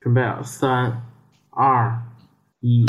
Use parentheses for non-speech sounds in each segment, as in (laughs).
准备啊，三、二、一。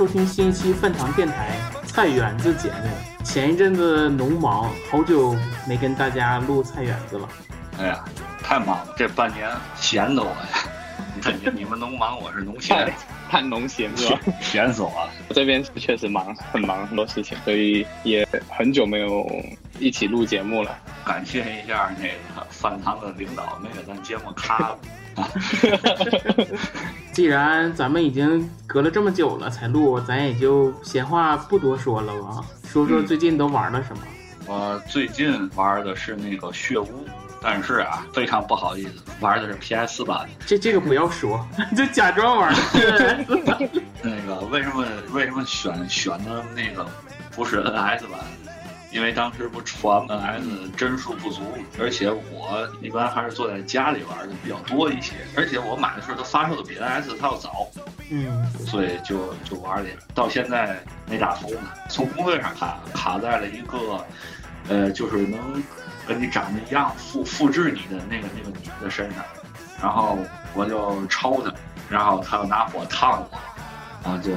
收听新一期饭堂电台菜园子节目。前一阵子农忙，好久没跟大家录菜园子了。哎呀，太忙了，这半年闲的我呀。你看你你们农忙，我是农闲，太农闲是吧？闲死我了。我这边确实忙，很忙，很多事情，所以也很久没有一起录节目了。感谢一下那个饭堂的领导，没给咱节目卡了。(laughs) 既然咱们已经隔了这么久了才录，咱也就闲话不多说了吧，说说最近都玩了什么。我最近玩的是那个血污，但是啊，非常不好意思，玩的是 PS 版。这这个不要说，(laughs) 就假装玩的。(laughs) 那个为什么为什么选选的那个不是 NS 版？因为当时不传 NS 帧数不足，而且我一般还是坐在家里玩的比较多一些，而且我买的时候它发售的比 NS 它要早，嗯，所以就就玩了点，到现在没打通呢。从攻略上看，卡在了一个，呃，就是能跟你长得一样复复制你的那个那个女的身上，然后我就抽她，然后她又拿火烫我，然后就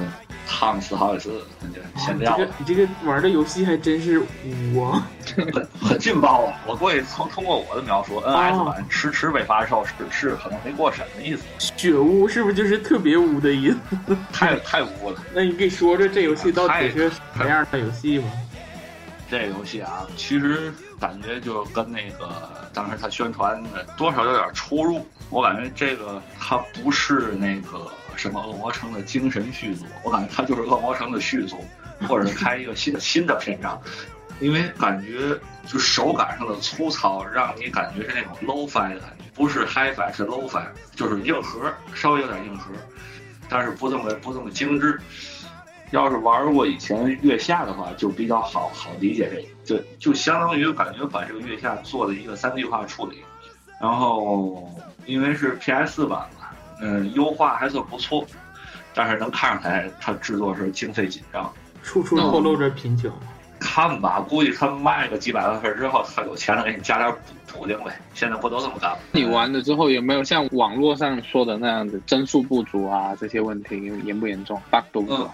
烫死好几次，就先。这个你这个玩的游戏还真是污啊！很 (laughs) 很劲爆啊！我估计从通过我的描述，NS 版迟迟未发售是是可能没过审的意思，血污是不是就是特别污的意思？太太污了。那你给说说这游戏到底是什么样的游戏吧？这个游戏啊，其实感觉就跟那个当时他宣传的多少有点出入。我感觉这个它不是那个什么恶魔城的精神续作，我感觉它就是恶魔城的续作，或者是开一个新的新的篇章。因为感觉就手感上的粗糙，让你感觉是那种 low fi 的感觉，不是 high fi，是 low fi，就是硬核，稍微有点硬核，但是不这么不这么精致。要是玩过以前月下的话，就比较好好理解这个，就就相当于感觉把这个月下做了一个三 D 化处理，然后因为是 PS 版嘛，嗯，优化还算不错，但是能看出来它制作是经费紧张。处处透露着贫穷。看吧，估计他卖个几百万份之后，他有钱了给你加点补补丁呗。现在不都这么干吗？你玩了之后有没有像网络上说的那样子帧数不足啊这些问题严不严重？bug 多不多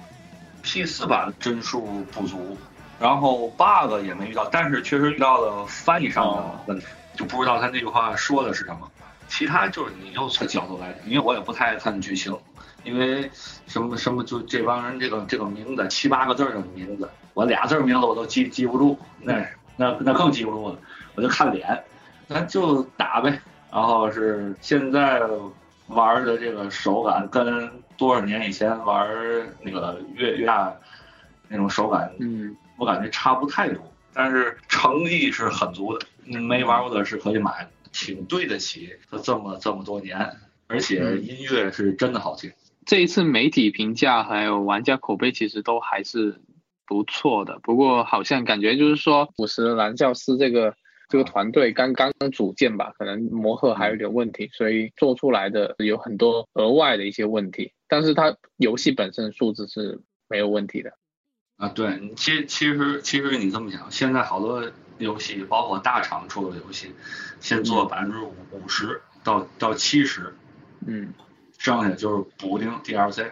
？P 四版帧数不足，然后 bug 也没遇到，但是确实遇到了翻译上的问题，就不知道他那句话说的是什么。其他就是你又从角度来讲，(laughs) 因为我也不太爱看剧情，因为什么什么就这帮人这个这个名字七八个字的名字，我俩字名字我都记记不住，那那那更记不住了，我就看脸，咱就打呗。然后是现在玩的这个手感跟多少年以前玩那个月月下那种手感，嗯，我感觉差不太多，但是诚意是很足的。嗯没玩过的是可以买的，挺对得起他这么这么多年，而且音乐是真的好听。这一次媒体评价还有玩家口碑其实都还是不错的，不过好像感觉就是说五十蓝教师这个这个团队刚刚组建吧，可能磨合还有点问题，所以做出来的有很多额外的一些问题，但是它游戏本身素质是没有问题的。啊，对，你其其实其实你这么想，现在好多游戏，包括大厂出的游戏，先做百分之五五十到到七十，嗯，剩下就是补丁 DLC。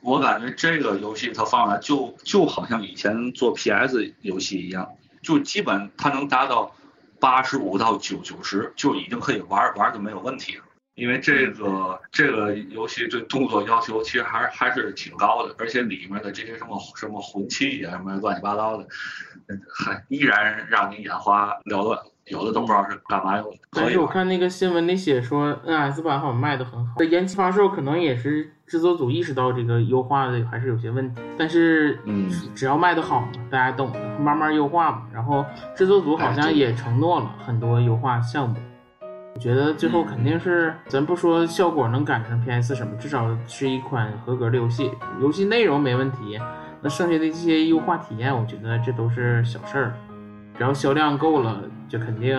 我感觉这个游戏它放出来就就好像以前做 PS 游戏一样，就基本它能达到八十五到九九十，就已经可以玩玩就没有问题了。因为这个这个游戏对动作要求其实还是还是挺高的，而且里面的这些什么什么魂器啊，什么乱七八糟的，嗯还依然让你眼花缭乱。有的都不知道是干嘛用的。但是我看那个新闻里写说，NS 版好像卖的很好，这延期发售可能也是制作组意识到这个优化的还是有些问题，但是嗯只要卖的好嘛，大家懂的，慢慢优化嘛。然后制作组好像也承诺了很多优化项目，我觉得最后肯定是，咱不说效果能赶上 PS 什么，至少是一款合格的游戏，游戏内容没问题，那剩下的这些优化体验，我觉得这都是小事儿，只要销量够了，就肯定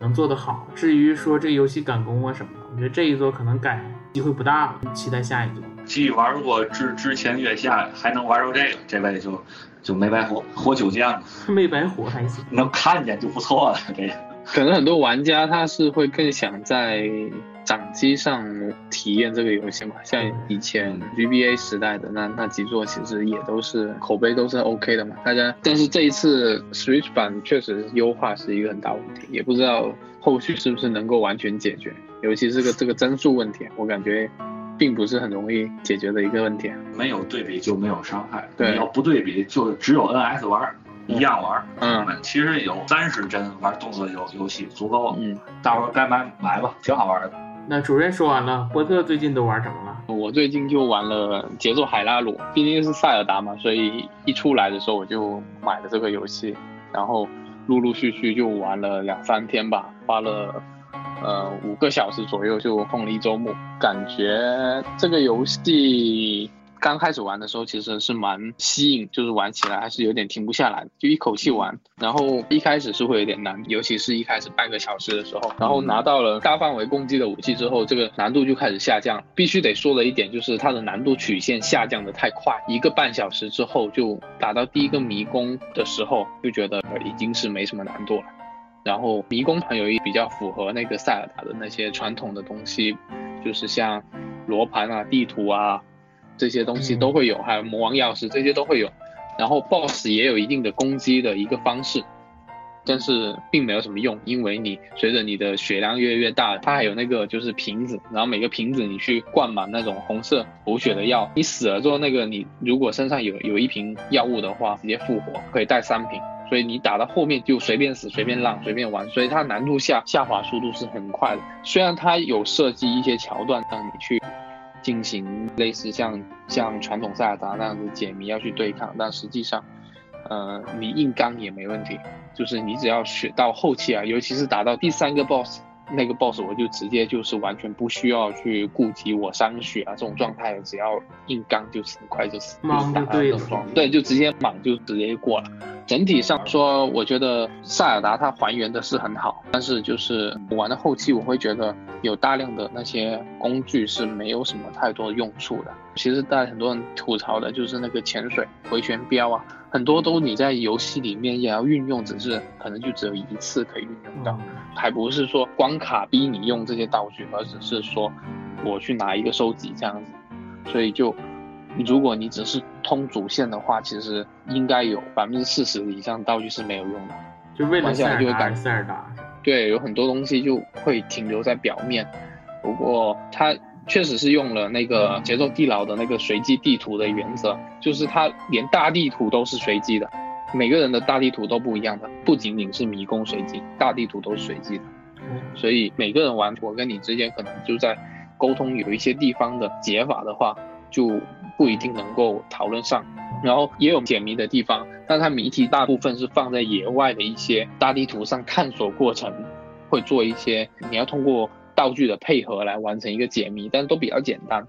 能做得好。至于说这个游戏赶工啊什么的，我觉得这一座可能改机会不大了，期待下一座。既玩过之之前月下，还能玩到这个，这位就就没白活，活久见了，(laughs) 没白活还行。能看见就不错了。这个可能很多玩家他是会更想在掌机上体验这个游戏嘛，像以前 GBA 时代的那那几座，其实也都是口碑都是 OK 的嘛。大家，但是这一次 Switch 版确实优化是一个很大问题，也不知道后续是不是能够完全解决，尤其是个这个 (laughs) 帧数问题，我感觉并不是很容易解决的一个问题。没有对比就没有伤害，对你要不对比就只有 NS 玩儿。一样玩儿，嗯其实有三十帧玩动作游游戏足够了，嗯，大伙儿该买买吧，挺好玩的。那主任说完了，波特最近都玩什么了？我最近就玩了节奏海拉鲁，毕竟是塞尔达嘛，所以一出来的时候我就买了这个游戏，然后陆陆续续就玩了两三天吧，花了呃五个小时左右就疯了一周末，感觉这个游戏。刚开始玩的时候其实是蛮吸引，就是玩起来还是有点停不下来，就一口气玩。然后一开始是会有点难，尤其是一开始半个小时的时候。然后拿到了大范围攻击的武器之后，这个难度就开始下降。必须得说的一点就是它的难度曲线下降的太快，一个半小时之后就打到第一个迷宫的时候，就觉得已经是没什么难度了。然后迷宫还有一比较符合那个塞尔达的那些传统的东西，就是像罗盘啊、地图啊。这些东西都会有，还有魔王钥匙这些都会有，然后 BOSS 也有一定的攻击的一个方式，但是并没有什么用，因为你随着你的血量越来越大，它还有那个就是瓶子，然后每个瓶子你去灌满那种红色补血的药，你死了之后那个你如果身上有有一瓶药物的话，直接复活可以带三瓶。所以你打到后面就随便死、随便浪、随便玩，所以它难度下下滑速度是很快的。虽然它有设计一些桥段让你去。进行类似像像传统塞尔达那样子解谜要去对抗，但实际上，呃，你硬刚也没问题，就是你只要学到后期啊，尤其是打到第三个 boss，那个 boss 我就直接就是完全不需要去顾及我伤血啊这种状态，只要硬刚就是很快就死，莽就是打对，就直接莽就直接过了。整体上说，我觉得塞尔达它还原的是很好，但是就是玩到后期，我会觉得有大量的那些工具是没有什么太多用处的。其实大家很多人吐槽的就是那个潜水回旋镖啊，很多都你在游戏里面也要运用，只是可能就只有一次可以运用到，嗯还不是说关卡逼你用这些道具，而只是说我去拿一个收集这样子，所以就。如果你只是通主线的话，其实应该有百分之四十以上道具是没有用的。就为了塞尔达塞尔达。对，有很多东西就会停留在表面。不过它确实是用了那个节奏地牢的那个随机地图的原则，就是它连大地图都是随机的，每个人的大地图都不一样的，不仅仅是迷宫随机，大地图都是随机的。嗯所以每个人玩，我跟你之间可能就在沟通有一些地方的解法的话，就不一定能够讨论上。然后也有解谜的地方，但它谜题大部分是放在野外的一些大地图上探索过程，会做一些你要通过道具的配合来完成一个解谜，但都比较简单。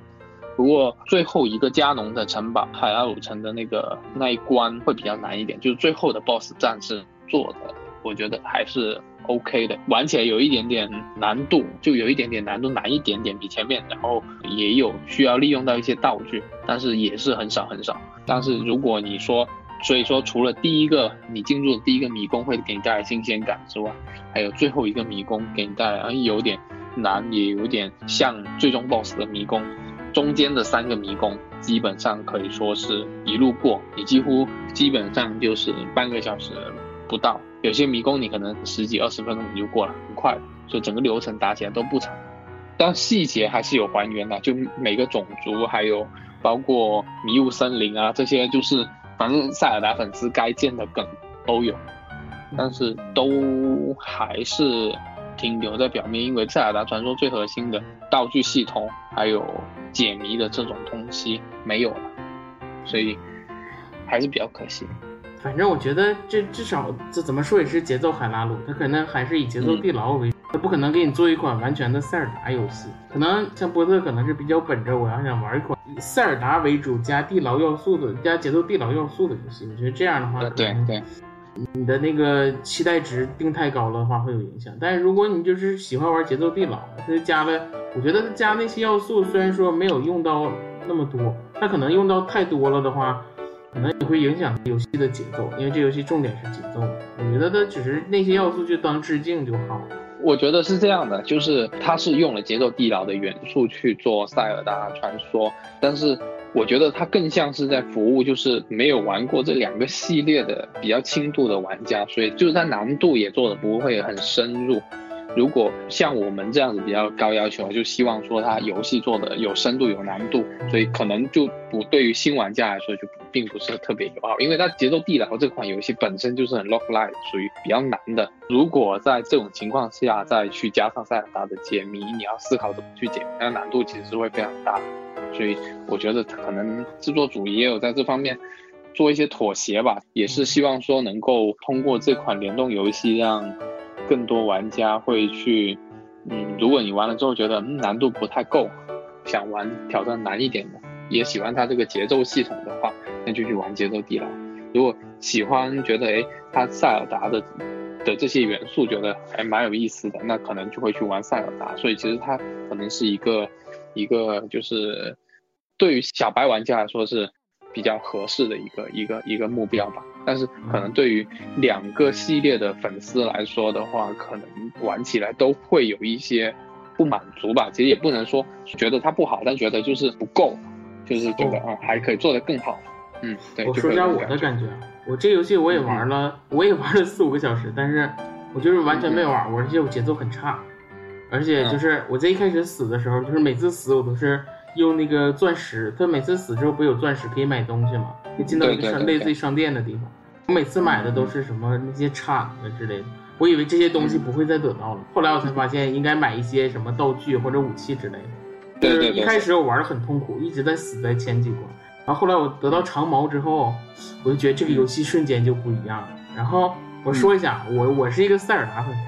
不过最后一个加农的城堡海拉鲁城的那个那一关会比较难一点，就是最后的 BOSS 战是做的，我觉得还是 OK 的，玩起来有一点点难度，就有一点点难度难一点点比前面，然后也有需要利用到一些道具，但是也是很少很少。但是如果你说，所以说除了第一个你进入的第一个迷宫会给你带来新鲜感之外，还有最后一个迷宫给你带来，有点难，也有点像最终 BOSS 的迷宫。中间的三个迷宫基本上可以说是一路过，你几乎基本上就是半个小时不到。有些迷宫你可能十几二十分钟你就过了，很快，所以整个流程打起来都不长。但细节还是有还原的，就每个种族还有包括迷雾森林啊这些，就是反正塞尔达粉丝该见的梗都有。但是都还是停留在表面，因为《塞尔达传说》最核心的道具系统还有解谜的这种东西没有了，所以还是比较可惜。反正我觉得这至少这怎么说也是节奏海拉鲁，它可能还是以节奏地牢为主，它不可能给你做一款完全的塞尔达游戏。可能像波特可能是比较本着我要想玩一款以塞尔达为主加地牢要素的加节奏地牢要素的游戏。我觉得这样的话，呃，对对，你的那个期待值定太高了的话会有影响。但是如果你就是喜欢玩节奏地牢，他就加了，我觉得它加那些要素虽然说没有用到那么多，他可能用到太多了的话，可能也会影响游戏的节奏，因为这游戏重点是节奏。我觉得他只是那些要素就当致敬就好了。我觉得是这样的，就是它是用了节奏地牢的元素去做塞尔达传说，但是我觉得它更像是在服务就是没有玩过这两个系列的比较轻度的玩家，所以就是它难度也做的不会很深入。如果像我们这样子比较高要求，就希望说它游戏做的有深度有难度，所以可能就不对于新玩家来说就并不是特别友好，因为它节奏地牢这款游戏本身就是很 lock like，属于比较难的。如果在这种情况下再去加上塞尔达的解谜，你要思考怎么去解谜，那难度其实是会非常大。所以我觉得可能制作组也有在这方面做一些妥协吧，也是希望说能够通过这款联动游戏让更多玩家会去，嗯，如果你玩了之后觉得、嗯、难度不太够，想玩挑战难一点的，也喜欢它这个节奏系统的话，那就去玩节奏地牢。如果喜欢觉得诶，它塞尔达的的这些元素觉得还蛮有意思的，那可能就会去玩塞尔达。所以其实它可能是一个一个就是对于小白玩家来说是比较合适的一个一个一个目标吧。但是可能对于两个系列的粉丝来说的话，可能玩起来都会有一些不满足吧。其实也不能说觉得它不好，但觉得就是不够，就是觉得啊还可以做得更好。嗯，对。我说一下我的感觉啊，我这游戏我也玩了，我也玩了四五个小时，但是我就是完全没玩过，而且我节奏很差，而且就是我在一开始死的时候，就是每次死我都是用那个钻石，它每次死之后不有钻石可以买东西吗？可以进到一个类似于商店的地方，我每次买的都是什么那些铲子之类的。我以为这些东西不会再得到了，后来我才发现应该买一些什么道具或者武器之类的。就是一开始我玩的很痛苦，一直在死在前几关。然后后来我得到长矛之后，我就觉得这个游戏瞬间就不一样了。然后我说一下，我我是一个塞尔达粉丝，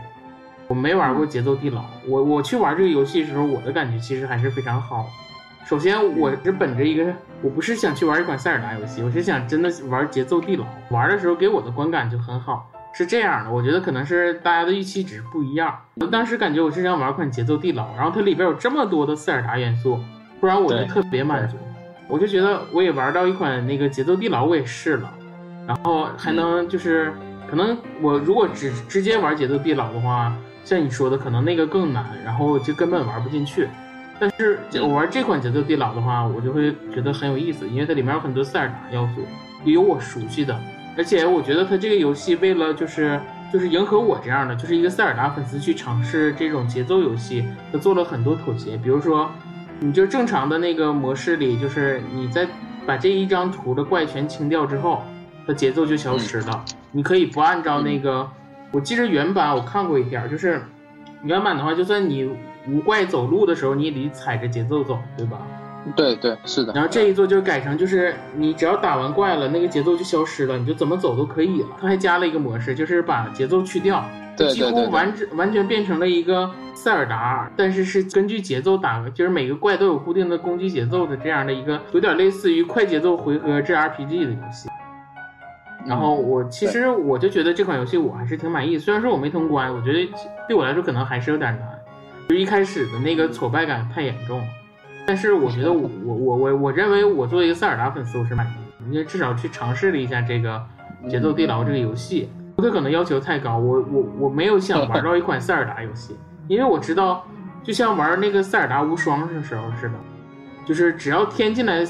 我没玩过节奏地牢。我我去玩这个游戏的时候，我的感觉其实还是非常好的。首先，我是本着一个，我不是想去玩一款塞尔达游戏，我是想真的玩节奏地牢。玩的时候给我的观感就很好，是这样的。我觉得可能是大家的预期值不一样。我当时感觉我是想玩款节奏地牢，然后它里边有这么多的塞尔达元素，不然我就特别满足。我就觉得我也玩到一款那个节奏地牢，我也试了，然后还能就是可能我如果只直接玩节奏地牢的话，像你说的可能那个更难，然后就根本玩不进去。但是我玩这款节奏地牢的话，我就会觉得很有意思，因为它里面有很多塞尔达要素，也有我熟悉的，而且我觉得它这个游戏为了就是就是迎合我这样的，就是一个塞尔达粉丝去尝试这种节奏游戏，它做了很多妥协，比如说。你就正常的那个模式里，就是你在把这一张图的怪全清掉之后，它节奏就消失了。你可以不按照那个，我记得原版我看过一点儿，就是原版的话，就算你无怪走路的时候，你也得踩着节奏走，对吧？对对是的。然后这一座就改成就是你只要打完怪了，那个节奏就消失了，你就怎么走都可以了。它还加了一个模式，就是把节奏去掉，几乎对对对对完整完全变成了一个塞尔达，但是是根据节奏打，就是每个怪都有固定的攻击节奏的这样的一个，有点类似于快节奏回合制 RPG 的游戏。然后我其实我就觉得这款游戏我还是挺满意，虽然说我没通关，我觉得对我来说可能还是有点难，就一开始的那个挫败感太严重了。但是我觉得我我我我我认为我作为一个塞尔达粉丝，我是满意的，因为至少去尝试了一下这个节奏地牢这个游戏。它可能要求太高，我我我没有想玩到一款塞尔达游戏，因为我知道，就像玩那个塞尔达无双的时候似的，就是只要添进来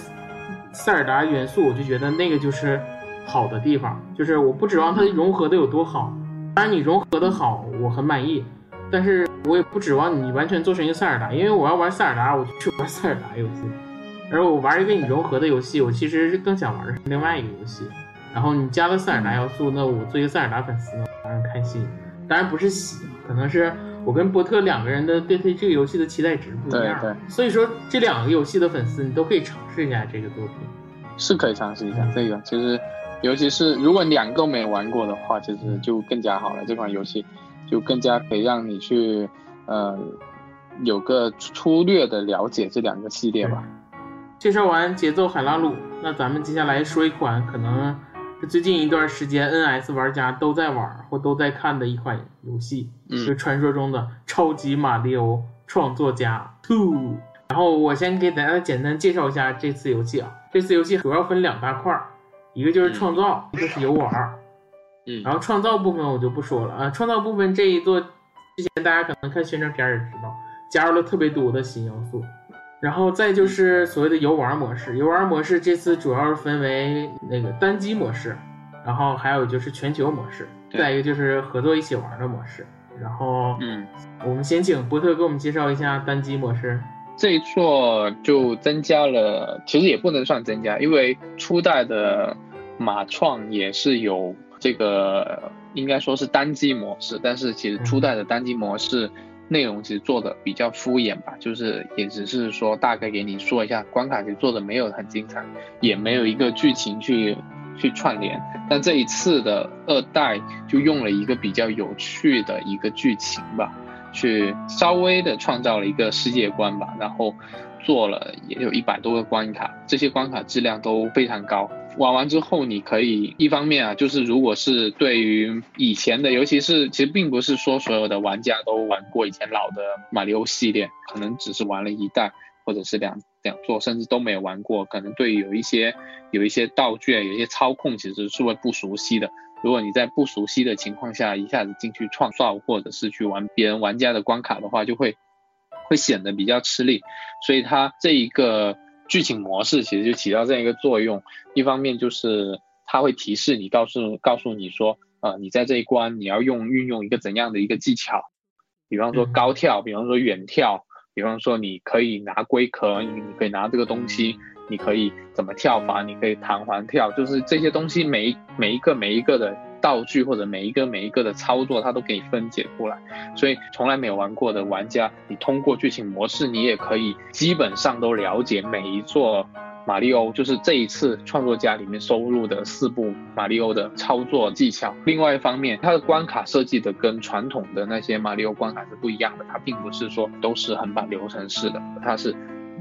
塞尔达元素，我就觉得那个就是好的地方。就是我不指望它融合的有多好，当然你融合的好，我很满意，但是我也不指望你完全做成一个塞尔达，因为我要玩塞尔达，我就去玩塞尔达游戏。而我玩一个你融合的游戏，我其实是更想玩的是另外一个游戏。然后你加了塞尔达要素，那我作为塞尔达粉丝，当然开心。当然不是喜，可能是我跟波特两个人的对这这个游戏的期待值不一样。对对所以说这两个游戏的粉丝，你都可以尝试一下这个作品。是可以尝试一下这个，其实尤其是如果两个没玩过的话，其实就更加好了。这款游戏就更加可以让你去呃有个粗略的了解这两个系列吧。介绍完节奏海拉鲁，那咱们接下来说一款可能是最近一段时间 NS 玩家都在玩或都在看的一款游戏，嗯就是传说中的《超级马里奥创作家 Two》。然后我先给大家简单介绍一下这次游戏啊，这次游戏主要分两大块儿，一个就是创造，一个是游玩儿。嗯然后创造部分我就不说了啊，创造部分这一座之前大家可能看宣传片也知道，加入了特别多的新要素。然后再就是所谓的游玩模式，游玩模式这次主要是分为那个单机模式，然后还有就是全球模式，再一个就是合作一起玩的模式。然后嗯，我们先请波特给我们介绍一下单机模式。这一座就增加了，其实也不能算增加，因为初代的马创也是有这个应该说是单机模式，但是其实初代的单机模式内容其实做的比较敷衍吧，就是也只是说大概给你说一下，关卡其实做的没有很精彩，也没有一个剧情去去串联。但这一次的二代就用了一个比较有趣的一个剧情吧，去稍微的创造了一个世界观吧，然后做了也有一百多个关卡，这些关卡质量都非常高。玩完之后，你可以一方面啊，就是如果是对于以前的，尤其是其实并不是说所有的玩家都玩过以前老的马里奥系列，可能只是玩了一代或者是两两座，甚至都没有玩过，可能对于有一些有一些道具、有一些操控其实是会不熟悉的。如果你在不熟悉的情况下一下子进去创造，或者是去玩别人玩家的关卡的话，就会会显得比较吃力。所以它这一个剧情模式其实就起到这样一个作用。一方面就是它会提示你，告诉告诉你说，呃，你在这一关你要用运用一个怎样的一个技巧，比方说嗯高跳，比方说远跳，比方说你可以拿龟壳，你你可以拿这个东西。你可以怎么跳法？你可以弹簧跳，就是这些东西每一每一个每一个的道具或者每一个每一个的操作，它都给你分解出来。所以从来没有玩过的玩家，你通过剧情模式，你也可以基本上都了解每一座马里奥，就是这一次创作家里面收录的四部马里奥的操作技巧。另外一方面，它的关卡设计的跟传统的那些马里奥关卡是不一样的，它并不是说都是横版流程式的，它是。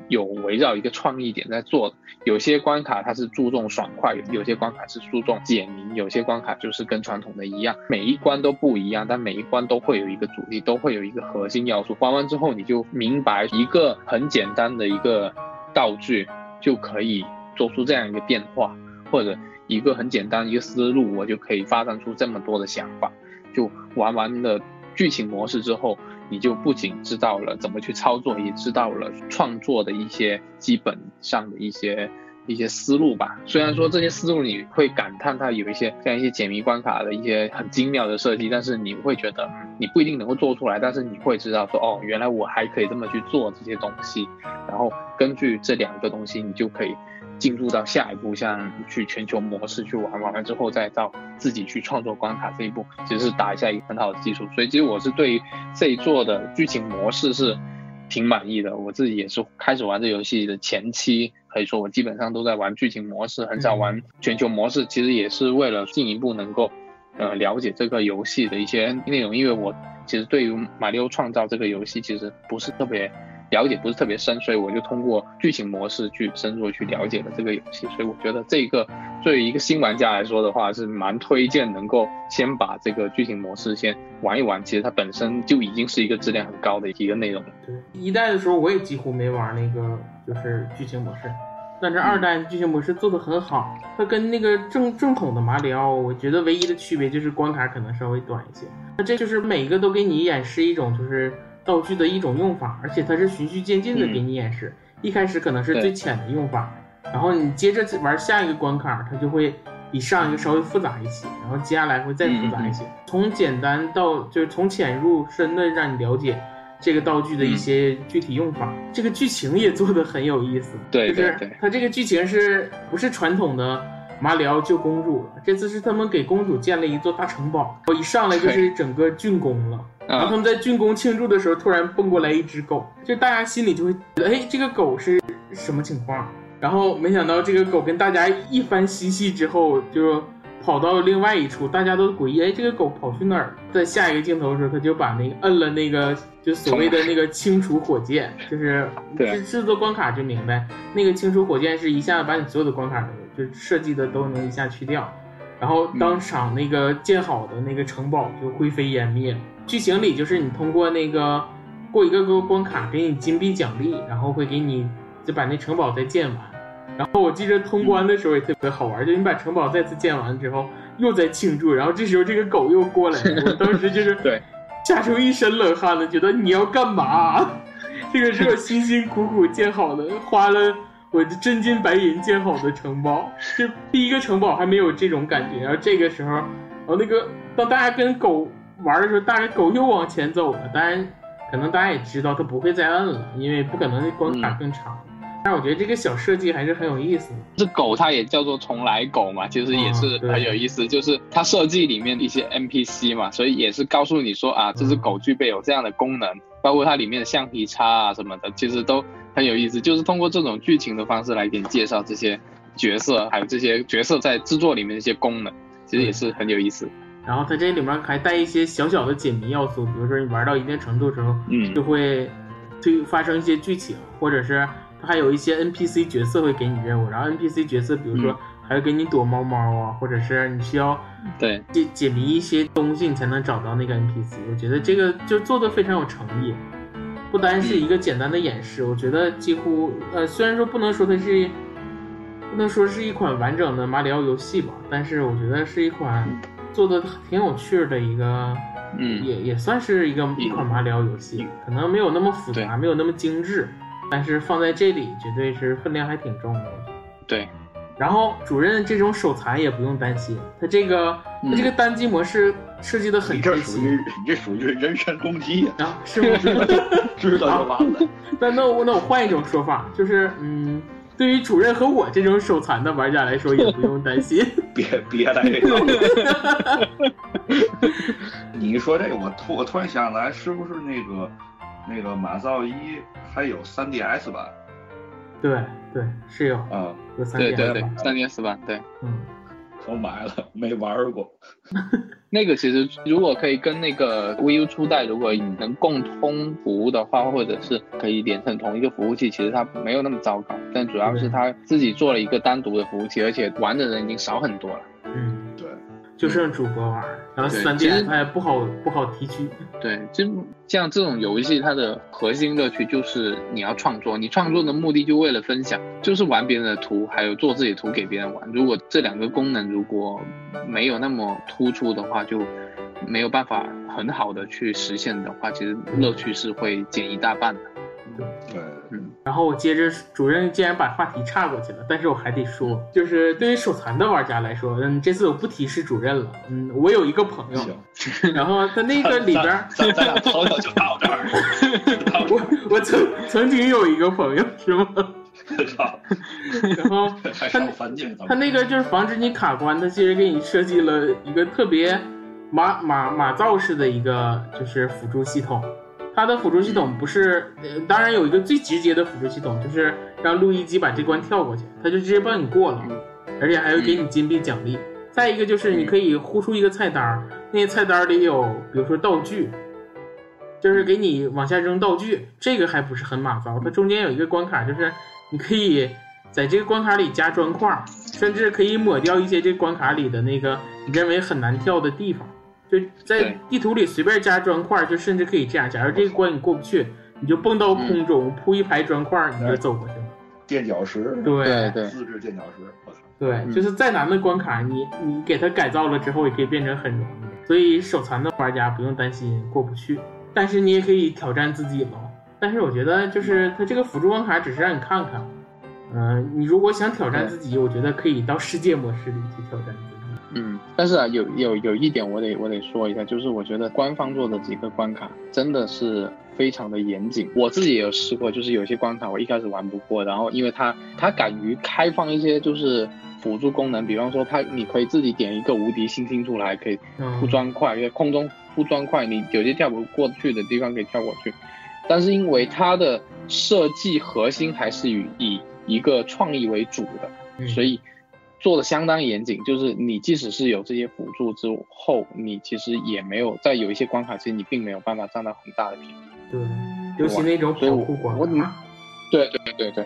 有围绕一个创意点在做，有些关卡它是注重爽快，有些关卡是注重解谜，有些关卡就是跟传统的一样，每一关都不一样，但每一关都会有一个主题，都会有一个核心要素。玩完之后你就明白，一个很简单的一个道具就可以做出这样一个变化，或者一个很简单一个思路，我就可以发展出这么多的想法。就玩完了剧情模式之后。你就不仅知道了怎么去操作，也知道了创作的一些基本上的一些一些思路吧。虽然说这些思路你会感叹它有一些像一些解谜关卡的一些很精妙的设计，但是你会觉得你不一定能够做出来，但是你会知道说哦，原来我还可以这么去做这些东西。然后根据这两个东西，你就可以。进入到下一步，像去全球模式去玩，玩完之后再到自己去创作关卡这一步，其实是打下一个很好的基础。所以其实我是对于这一座的剧情模式是挺满意的。我自己也是开始玩这游戏的前期，可以说我基本上都在玩剧情模式，很少玩全球模式。其实也是为了进一步能够呃了解这个游戏的一些内容，因为我其实对于马里奥创造这个游戏其实不是特别。了解不是特别深，所以我就通过剧情模式去深入去了解了这个游戏。所以我觉得这个对于一个新玩家来说的话，是蛮推荐能够先把这个剧情模式先玩一玩。其实它本身就已经是一个质量很高的一个内容了。对，一代的时候我也几乎没玩那个就是剧情模式，但是二代剧情模式做的很好。它跟那个正正统的马里奥，我觉得唯一的区别就是关卡可能稍微短一些。那这就是每个都给你演示一种就是。道具的一种用法，而且它是循序渐进的给你演示。嗯、一开始可能是最浅的用法，然后你接着玩下一个关卡，它就会比上一个稍微复杂一些，然后接下来会再复杂一些。嗯、从简单到就是从浅入深的让你了解这个道具的一些具体用法。嗯、这个剧情也做的很有意思，对就是它这个剧情是不是传统的马里奥救公主了。这次是他们给公主建了一座大城堡，我一上来就是整个竣工了。然后他啊们在竣工庆祝的时候，突然蹦过来一只狗，就大家心里就会觉得，哎，这个狗是什么情况？然后没想到这个狗跟大家一番嬉戏之后，就跑到另外一处，大家都诡异，哎，这个狗跑去哪儿了？在下一个镜头的时候，他就把那个摁了那个就所谓的那个清除火箭，就是制制作关卡就明白，那个清除火箭是一下子把你所有的关卡都就设计的都能一下去掉。然后当场那个建好的那个城堡就灰飞烟灭。剧情里就是你通过那个过一个个关卡给你金币奖励，然后会给你就把那城堡再建完。然后我记得通关的时候也特别好玩，就你把城堡再次建完之后又在庆祝，然后这时候这个狗又过来了，我当时就是 (laughs) 对吓出一身冷汗了，觉得你要干嘛？(laughs) 这个是我辛辛苦苦建好的，花了我的真金白银建好的城堡，这第一个城堡还没有这种感觉，然后这个时候，然后那个当大家跟狗玩的时候，大家狗又往前走了，当然可能大家也知道它不会再摁了，因为不可能关卡更长。但是我觉得这个小设计还是很有意思的。这狗它也叫做重来狗嘛，其实也是很有意思，就是它设计里面的一些 NPC 嘛，所以也是告诉你说啊，这只狗具备有这样的功能，包括它里面的橡皮擦啊什么的，其实都很有意思，就是通过这种剧情的方式来给你介绍这些角色，还有这些角色在制作里面的一些功能，其实也是很有意思。然后它这里面还带一些小小的解谜要素，比如说你玩到一定程度之后，嗯就会推发生一些剧情，或者是它还有一些 NPC 角色会给你任务，然后 NPC 角色比如说嗯还会给你躲猫猫啊，或者是你需要对，解解谜一些东西，你才能找到那个 NPC。我觉得这个就做的非常有诚意，不单是一个简单的演示，我觉得几乎呃虽然说不能说它是不能说是一款完整的马里奥游戏吧，但是我觉得是一款做的挺有趣儿的一个。嗯，也也算是一个一款马里奥游戏，可能没有那么复杂，没有那么精致，但是放在这里绝对是分量还挺重的。对，然后主任这种手残也不用担心，他这个他嗯这个单机模式设计的很你这贴切属于你这属于人身攻击呀、啊，是不是？知道就完了。那那我那我换一种说法，就是嗯，对于主任和我这种手残的玩家来说，也不用担心。(laughs) 别别来这套。(laughs) 你一说这个，我突我突然想起来，是不是那个那个马造一还有 3DS 版对对，是有啊？有三对对对点吧，三 DS 版，对。嗯，我买了，没玩过。(laughs) 那个其实如果可以跟那个 VU 初代如果你能共通服务的话，或者是可以连成同一个服务器，其实它没有那么糟糕。但主要是它自己做了一个单独的服务器，而且玩的人已经少很多了。嗯，对，就剩主播玩，然后对三其实 DS 它也不好不好提取。对，就像这种游戏，它的核心乐趣就是你要创作，你创作的目的就为了分享，就是玩别人的图，还有做自己图给别人玩。如果这两个功能如果没有那么突出的话，就没有办法很好的去实现的话，其实乐趣是会减一大半的。对，嗯，然后我接着主任竟然把话题岔过去了，但是我还得说，就是对于手残的玩家来说，嗯，这次我不提示主任了，嗯，我有一个朋友，(laughs) (laughs) 然后他那个里边儿，咱咱俩朋友就到这儿。(laughs) 我我曾曾经有一个朋友是吗？然后还上凡界，他那个就是防止你卡关，他其实给你设计了一个特别马马马造式的一个就是辅助系统。它的辅助系统不是，呃，当然有一个最直接的辅助系统，就是让录音机把这关跳过去，它就直接帮你过了，而且还会给你金币奖励。再一个就是你可以呼出一个菜单儿，那些菜单儿里有比如说道具，就是给你往下扔道具，这个还不是很马糟。它中间有一个关卡，就是你可以在这个关卡里加砖块，甚至可以抹掉一些这个关卡里的那个你认为很难跳的地方。就在地图里随便加砖块儿，就甚至可以这样。假如这个关你过不去，你就蹦到空中铺一排砖块儿，你就走过去了。垫脚石，对对对，自制垫脚石，我操，对，嗯就是再难的关卡，你你给它改造了之后，也可以变成很容易。所以手残的玩家不用担心过不去，但是你也可以挑战自己嘛。但是我觉得，就是它这个辅助关卡只是让你看看，嗯、你如果想挑战自己，我觉得可以到世界模式里去挑战。嗯，但是啊，有有有一点我得我得说一下，就是我觉得官方做的几个关卡真的是非常的严谨。我自己也有试过，就是有些关卡我一开始玩不过，然后因为它它敢于开放一些就是辅助功能，比方说它你可以自己点一个无敌星星出来，可以嗯铺砖块，因为空中铺砖块，你有些跳不过去的地方可以跳过去。但是因为它的设计核心还是以以一个创意为主的，嗯所以做的相当严谨。就是你即使是有这些辅助之后，你其实也没有在有一些关卡，其实你并没有办法占到很大的便宜。对，尤其那种所以我跑酷关我卡，对对对对，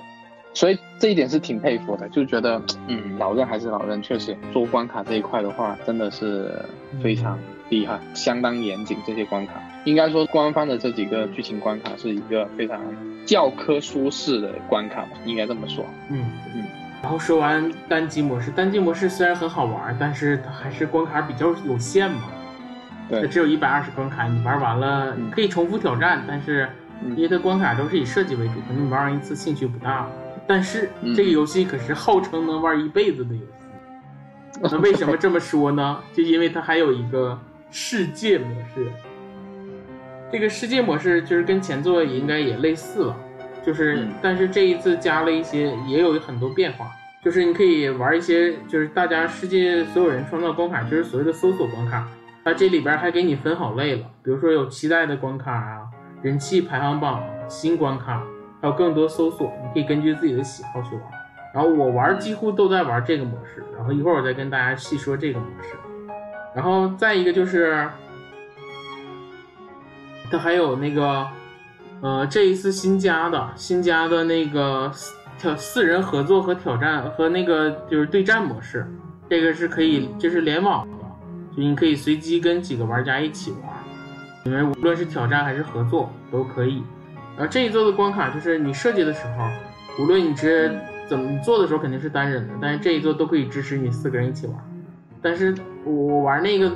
所以这一点是挺佩服的，就觉得嗯，老任还是老任，确实做关卡这一块的话，真的是非常厉害，相当严谨。这些关卡应该说官方的这几个剧情关卡是一个非常教科书式的关卡吧，应该这么说。嗯嗯。然后说完单机模式，单机模式虽然很好玩，但是它还是关卡比较有限嘛。它，只有一百二十关卡，你玩完了嗯可以重复挑战，但是嗯因为它关卡都是以设计为主，可能你玩完一次兴趣不大。但是嗯这个游戏可是号称能玩一辈子的游戏。(laughs) 那为什么这么说呢？就因为它还有一个世界模式。这个世界模式就是跟前作应该也类似了，就是、嗯但是这一次加了一些，也有很多变化。就是你可以玩一些，就是大家世界所有人创造关卡，就是所谓的搜索关卡。它这里边还给你分好类了，比如说有期待的关卡啊、人气排行榜、新关卡，还有更多搜索，你可以根据自己的喜好去玩。然后我玩几乎都在玩这个模式，然后一会儿我再跟大家细说这个模式。然后再一个就是，它还有那个，呃，这一次新加的新加的那个四挑四人合作和挑战和那个就是对战模式，这个是可以这是联网的，就你可以随机跟几个玩家一起玩，你们无论是挑战还是合作都可以。然后这一座的关卡就是你设计的时候，无论你是怎么做的时候肯定是单人的，但是这一座都可以支持你四个人一起玩。但是我玩那个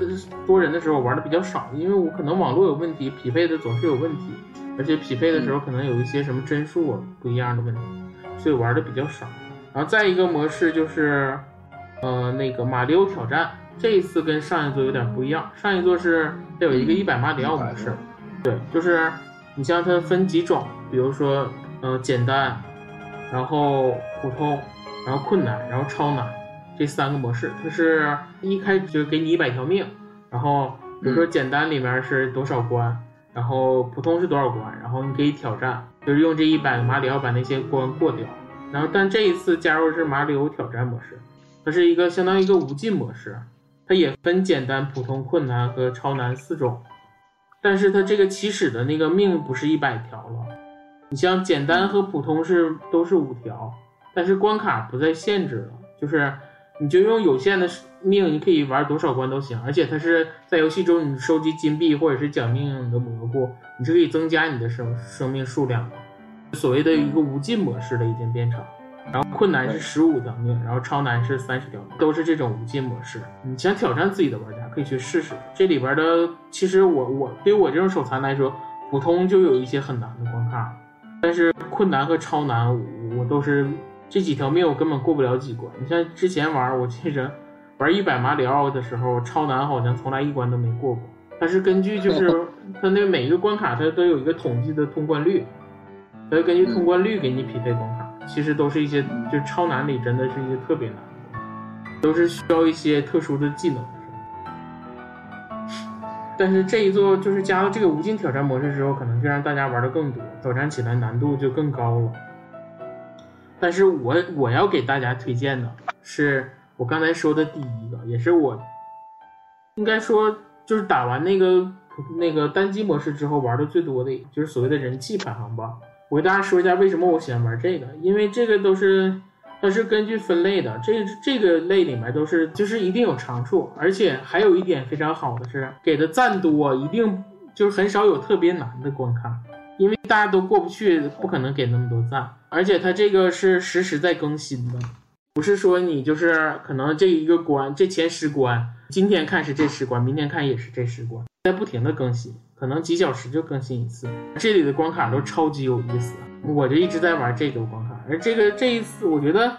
多人的时候玩的比较少，因为我可能网络有问题，匹配的总是有问题，而且匹配的时候可能有一些什么帧数啊不一样的问题，所以玩的比较少。然后再一个模式就是，呃，那个马里奥挑战，这一次跟上一座有点不一样，上一座是它有一个一百马里奥模式，对，就是你像它分几种，比如说，呃，简单，然后普通，然后困难，然后超难，这三个模式，它是一开始就给你一百条命，然后比如说简单里面是多少关，然后普通是多少关，然后你可以挑战，就是用这一百个马里奥把那些关过掉。然后但这一次加入的是马里奥挑战模式，它是一个相当于一个无尽模式，它也分简单、普通、困难和超难四种。但是它这个起始的那个命不是一百条了，你像简单和普通是都是五条，但是关卡不再限制了，就是你就用有限的命，你可以玩多少关都行，而且它是在游戏中你收集金币或者是奖命的蘑菇，你是可以增加你的生生命数量的，所谓的一个无尽模式的已经变成。然后困难是十五条命，然后超难是三十条命，都是这种无尽模式。你想挑战自己的玩家可以去试试。这里边的其实我我对于我这种手残来说，普通就有一些很难的关卡，但是困难和超难我我都是这几条命我根本过不了几关。你像之前玩，我记着玩一百马里奥的时候，超难好像从来一关都没过过。它是根据就是 (laughs) 它那每一个关卡它都有一个统计的通关率，它会根据通关率给你匹配关卡。其实都是一些就是超难里真的是一些特别难的，都是需要一些特殊的技能。但是这一座就是加了这个无尽挑战模式之后，可能就让大家玩的更多，挑战起来难度就更高了。但是我我要给大家推荐的是我刚才说的第一个，也是我应该说就是打完那个那个单机模式之后玩的最多的，就是所谓的人气排行榜。我给大家说一下为什么我喜欢玩这个，因为这个都是它是根据分类的，这这个类里面都是就是一定有长处，而且还有一点非常好的是给的赞多，一定就是很少有特别难的关卡，因为大家都过不去，不可能给那么多赞，而且它这个是实时在更新的，不是说你就是可能这一个关这前十关今天看是这十关，明天看也是这十关，在不停的更新。可能几小时就更新一次，这里的关卡都超级有意思，我就一直在玩这个关卡。而这个这一次，我觉得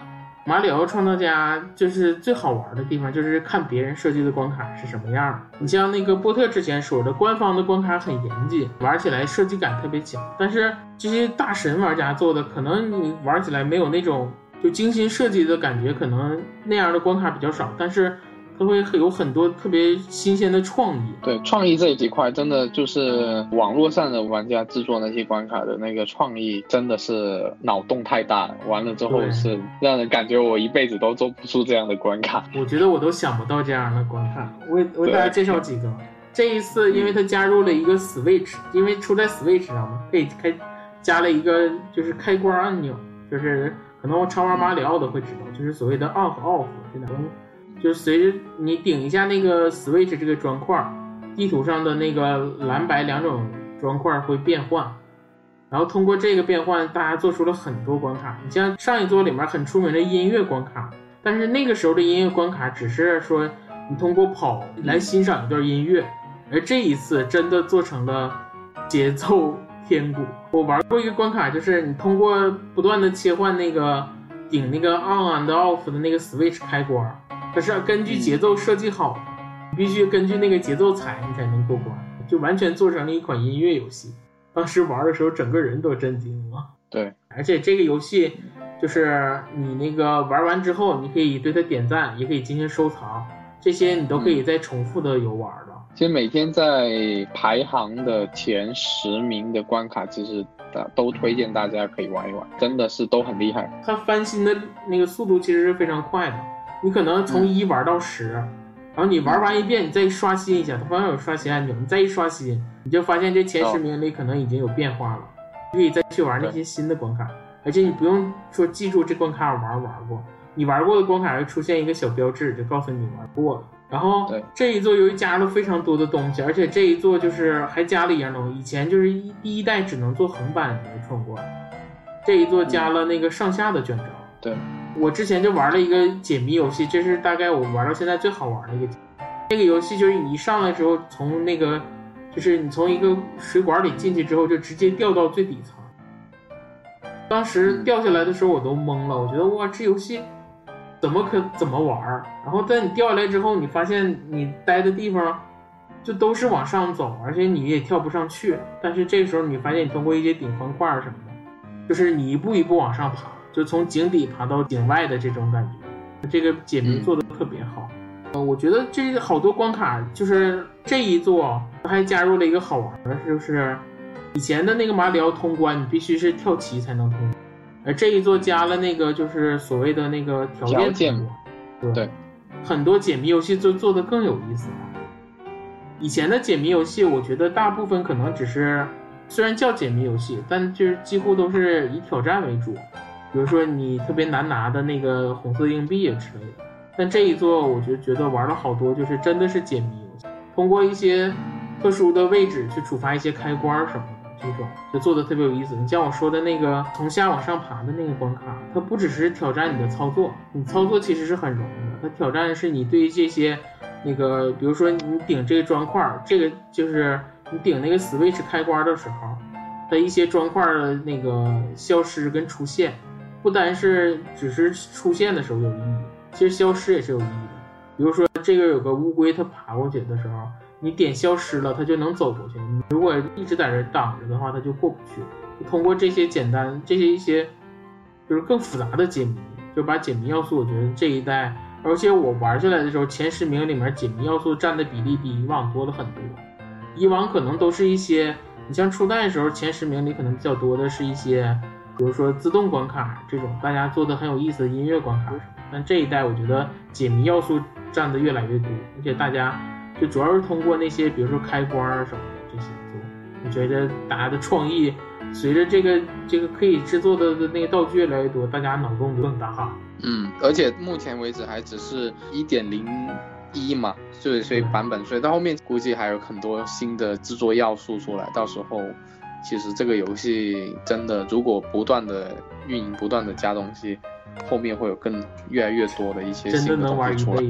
马里奥创造家就是最好玩的地方，就是看别人设计的关卡是什么样。你像那个波特之前说的，官方的关卡很严谨，玩起来设计感特别强，但是这些大神玩家做的，可能你玩起来没有那种。就精心设计的感觉，可能那样的关卡比较少，但是它会有很多特别新鲜的创意。对创意这几块，真的就是网络上的玩家制作那些关卡的那个创意，真的是脑洞太大了。完了之后是让人感觉我一辈子都做不出这样的关卡。我觉得我都想不到这样的关卡。我我给大家介绍几个。这一次，因为它加入了一个 Switch，因为出在 Switch 上嘛，可以开加了一个就是开关按钮，就是可能我常玩马里奥的会知道，就是所谓的 on 和 off 这两个，就是随着你顶一下那个 Switch 这个砖块，地图上的那个蓝白两种砖块会变换。然后通过这个变换，大家做出了很多关卡。你像上一座里面很出名的音乐关卡，但是那个时候的音乐关卡只是说你通过跑来欣赏一段音乐，而这一次真的做成了节奏天鼓。我玩过一个关卡，就是你通过不断的切换那个顶那个 on and off 的那个 switch 开关，它是根据节奏设计好必须根据那个节奏踩你才能过关，就完全做成了一款音乐游戏。当时玩的时候，整个人都震惊了。对，而且这个游戏就是你那个玩完之后，你可以对它点赞，也可以进行收藏，这些你都可以再重复的游玩了。其实每天在排行的前十名的关卡，其实大都推荐大家可以玩一玩，真的是都很厉害。它翻新的那个速度其实是非常快的，你可能从一玩到十、然后你玩完一遍，你再刷新一下，它旁边有刷新按钮，你再一刷新，你就发现这前十名里可能已经有变化了，你可以再去玩那些新的关卡，而且你不用说记住这关卡我玩不玩过，你玩过的关卡会出现一个小标志，就告诉你玩过了。然后这一座由于加了非常多的东西，而且这一座就是还加了一样东西，以前就是一第一代只能做横版的闯关，这一座加了那个上下的卷轴。对，我之前就玩了一个解谜游戏，这是大概我玩到现在最好玩的一个。那个游戏就是你一上来之后，从那个就是你从一个水管里进去之后，就直接掉到最底层。当时掉下来的时候我都懵了，我觉得哇，这游戏怎么可怎么玩儿？然后在你掉下来之后，你发现你待的地方就都是往上走，而且你也跳不上去。但是这个时候你发现你通过一些顶方块什么的，就是你一步一步往上爬，就从井底爬到井外的这种感觉。这个解谜做的特别好。呃，我觉得这好多关卡就是这一座还加入了一个好玩的，就是以前的那个马里奥通关你必须是跳棋才能通关，而这一座加了那个就是所谓的那个条件条件通关。对，很多解谜游戏就做的更有意思了。以前的解谜游戏，我觉得大部分可能只是，虽然叫解谜游戏，但就是几乎都是以挑战为主。比如说你特别难拿的那个红色硬币啊之类的。但这一座，我就觉得玩了好多，就是真的是解谜游戏，通过一些特殊的位置去触发一些开关什么的，这种就做的特别有意思。你像我说的那个从下往上爬的那个关卡，它不只是挑战你的操作，你操作其实是很容易的，它挑战的是你对于这些那个，比如说你顶这个砖块，这个就是你顶那个 Switch 开关的时候的一些砖块的那个消失跟出现，不单是只是出现的时候有意义，其实消失也是有意义的。比如说这个有个乌龟，它爬过去的时候，你点消失了，它就能走过去。你如果一直在这挡着的话，它就过不去。通过这些简单、这些一些就是更复杂的解谜，就把解谜要素，我觉得这一代，而且我玩下来的时候，前十名里面解谜要素占的比例比以往多了很多。以往可能都是一些，你像初代的时候，前十名里可能比较多的是一些，比如说自动关卡这种大家做的很有意思的音乐关卡什么。但这一代我觉得解谜要素占的越来越多，而且大家就主要是通过那些，比如说开关啊什么的这些做。我觉得大家的创意随着这个这个可以制作的的那个道具越来越多，大家脑洞就更大哈。嗯，而且目前为止还只是一点零一嘛，所以所以版本，所以到后面估计还有很多新的制作要素出来，到时候其实这个游戏真的如果不断的运营，不断的加东西，后面会有更越来越多的一些新的东西出来。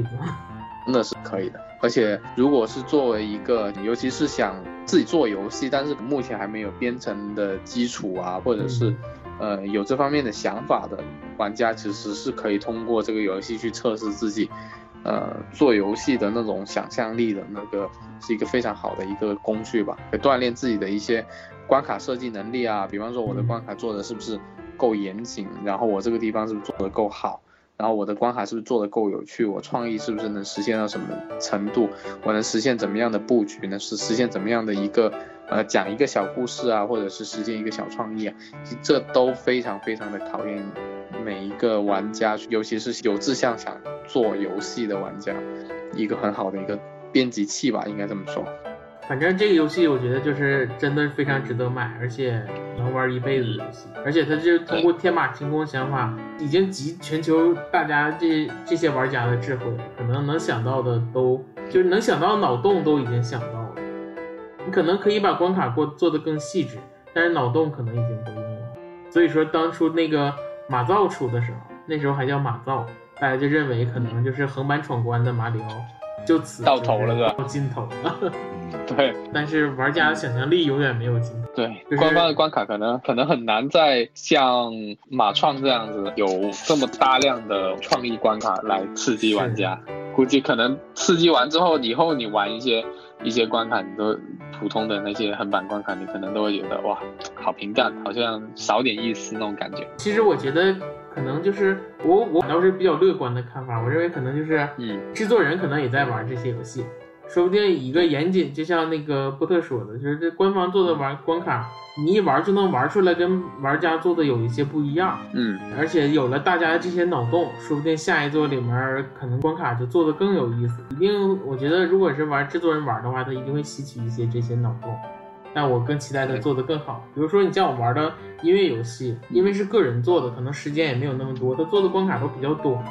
真的是可以的。而且如果是作为一个，尤其是想自己做游戏，但是目前还没有编程的基础啊，或者是呃有这方面的想法的玩家，其实是可以通过这个游戏去测试自己，呃做游戏的那种想象力的那个是一个非常好的一个工具吧，可以锻炼自己的一些关卡设计能力啊。比方说我的关卡做的是不是够严谨，然后我这个地方是不是做的够好，然后我的关卡是不是做的够有趣，我创意是不是能实现到什么程度，我能实现怎么样的布局，能是实现怎么样的一个呃讲一个小故事啊，或者是实现一个小创意啊，这都非常非常的考验每一个玩家，尤其是有志向想做游戏的玩家，一个很好的一个编辑器吧，应该这么说。反正这个游戏我觉得就是真的非常值得买，而且能玩一辈子的游戏。而且它就是通过天马行空想法，已经集全球大家这这些玩家的智慧，可能能想到的都就是能想到脑洞都已经想到了。你可能可以把关卡过做得更细致，但是脑洞可能已经不用了。所以说当初那个马造出的时候，那时候还叫马造，大家就认为可能就是横版闯关的马里奥，就此到头了是吧到尽头了。嗯，对但是玩家的想象力永远没有尽头。对就是，官方的关卡可能可能很难再像马创这样子有这么大量的创意关卡来刺激玩家。估计可能刺激完之后，以后你玩一些一些关卡，你都普通的那些横版关卡，你可能都会觉得哇，好平淡，好像少点意思那种感觉。其实我觉得可能就是我我倒是比较乐观的看法，我认为可能就是嗯制作人可能也在玩这些游戏，说不定一个严谨，就像那个波特说的，就是这官方做的玩关卡，你一玩就能玩出来，跟玩家做的有一些不一样。嗯，而且有了大家的这些脑洞，说不定下一座里面可能关卡就做的更有意思。一定，我觉得如果是玩制作人玩的话，他一定会吸取一些这些脑洞。但我更期待他做得更好。比如说你像我玩的音乐游戏，因为是个人做的，可能时间也没有那么多，他做的关卡都比较短。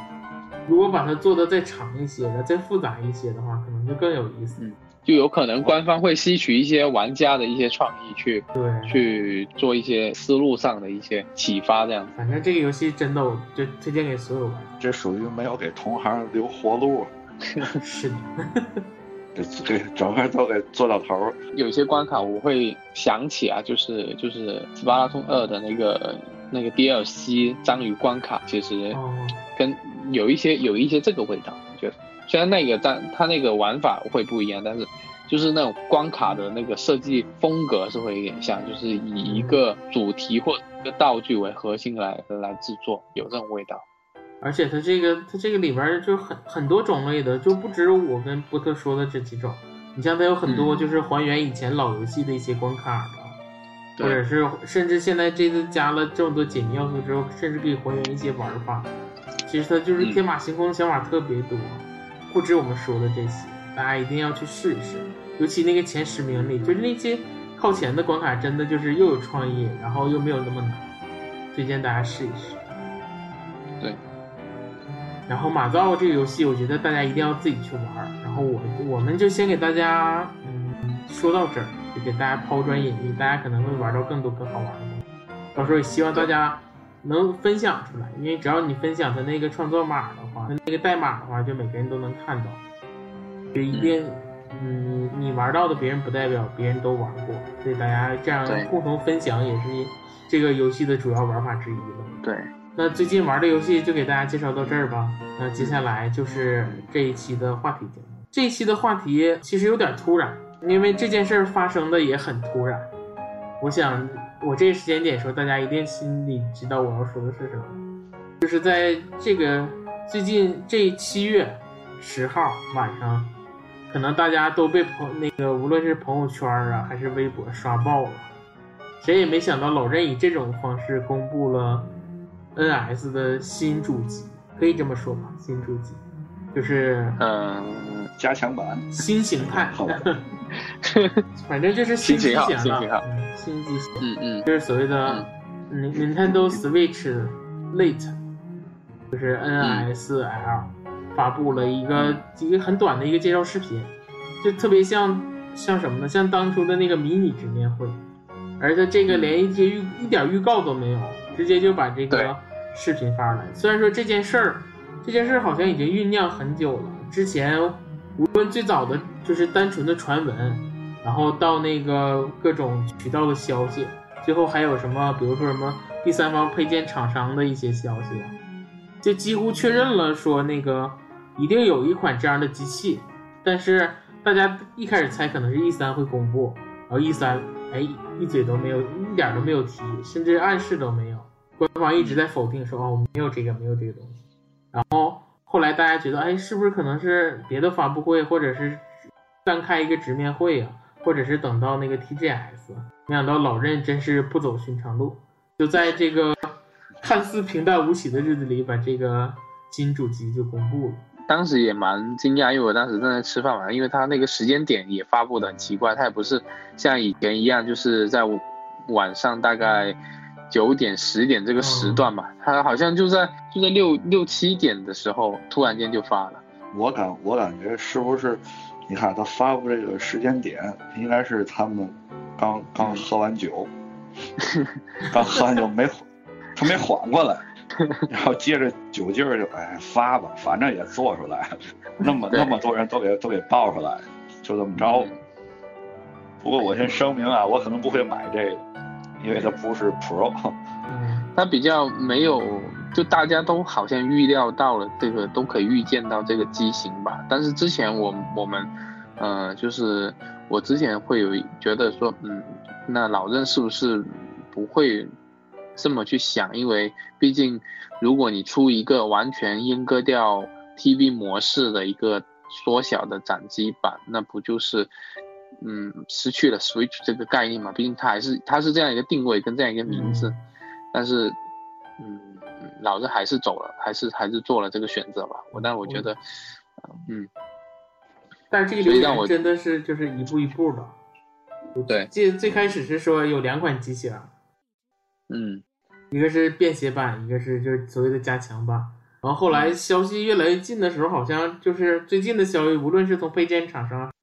如果把它做得再长一些的，再复杂一些的话，可能就更有意思。就有可能官方会吸取一些玩家的一些创意去对，去做一些思路上的一些启发，这样子。反正这个游戏真的，我就推荐给所有玩这属于没有给同行留活路，(laughs) 是的，这给整个都给做到头儿。有些关卡我会想起啊，就是就是《斯巴达通二》的那个那个 DLC 章鱼关卡，其实哦，跟有一些有一些这个味道，我觉得虽然那个但它那个玩法会不一样，但是就是那种关卡的那个设计风格是会有点像，就是以一个主题或者一个道具为核心来来制作，有这种味道。而且它这个它这个里边儿就很很多种类的，就不止我跟波特说的这几种。你像它有很多嗯就是还原以前老游戏的一些关卡的，或者是甚至现在这次加了这么多解谜要素之后，甚至可以还原一些玩法。其实它就是嗯天马行空的想法特别多，不止我们说的这些，大家一定要去试一试。尤其那个前十名里，就是那些靠前的关卡，真的就是又有创意，然后又没有那么难，推荐大家试一试。对。然后马造这个游戏，我觉得大家一定要自己去玩儿。然后我我们就先给大家嗯说到这儿，就给大家抛砖引玉，大家可能会玩到更多更好玩的东西。到时候也希望大家能分享出来，因为只要你分享的那个创作码的话，那个代码的话，就每个人都能看到。就一定，嗯，你玩到的别人不代表别人都玩过，所以大家这样共同分享也是这个游戏的主要玩法之一了。对，那最近玩的游戏就给大家介绍到这儿吧。那接下来就是这一期的话题节目。这一期的话题其实有点突然，因为这件事儿发生的也很突然。我想我这个时间点说，大家一定心里知道我要说的是什么，就是在这个最近这七月十号晚上，可能大家都被朋那个无论是朋友圈啊还是微博刷爆了。谁也没想到老任以这种方式公布了 NS 的新主机，可以这么说吧？新主机就是嗯，加强版，新形态。好吧，(laughs) 反正就是新机型了新型号，嗯新机型嗯嗯。就是所谓的 Nin- Nintendo Switch Lite，就是 NSL 发布了一个一个很短的一个介绍视频，就特别像像什么呢？像当初的那个迷你直面会，而且这个连一些预一点预告都没有，直接就把这个视频发出来。虽然说这件事儿，这件事儿好像已经酝酿很久了，之前无论最早的就是单纯的传闻，然后到那个各种渠道的消息，最后还有什么，比如说什么第三方配件厂商的一些消息，就几乎确认了说那个一定有一款这样的机器，但是大家一开始猜可能是 E 三会公布，然后 E 三哎一嘴都没有，一点都没有提，甚至暗示都没有。官方一直在否定说哦没有这个没有这个东西，然后后来大家觉得哎是不是可能是别的发布会或者是单开一个直面会啊，或者是等到那个 TGS，没想到老任真是不走寻常路，就在这个看似平淡无奇的日子里把这个新主机就公布了。当时也蛮惊讶，因为我当时正在吃饭嘛，因为他那个时间点也发布的很奇怪，他也不是像以前一样，就是在晚上大概九点十点这个时段吧，他好像就在就在六六七点的时候突然间就发了。我感我感觉是不是？你看他发布这个时间点，应该是他们刚刚喝完酒，刚喝完酒没他没缓过来，(laughs) 然后借着酒劲儿就哎发吧，反正也做出来，(laughs) 那么那么多人都给都给爆出来，就这么着。不过我先声明啊，我可能不会买这个，因为它不是 Pro。它，比较没有，就大家都好像预料到了这个，都可以预见到这个机型吧。但是之前我我们，呃，就是我之前会有觉得说，嗯，那老任是不是不会这么去想？因为毕竟如果你出一个完全阉割掉 TV 模式的一个缩小的掌机版，那不就是？嗯，失去了 Switch 这个概念嘛，毕竟它还是它是这样一个定位跟这样一个名字，嗯但是，嗯，老子还是走了，还是还是做了这个选择吧。我但我觉得，嗯，但是这个流所以让我真的是就是一步一步的。对，最最开始是说有两款机型，嗯，一个是便携版，一个是就是所谓的加强版。然后后来消息越来越近的时候，好像就是最近的消息，无论是从配件厂商，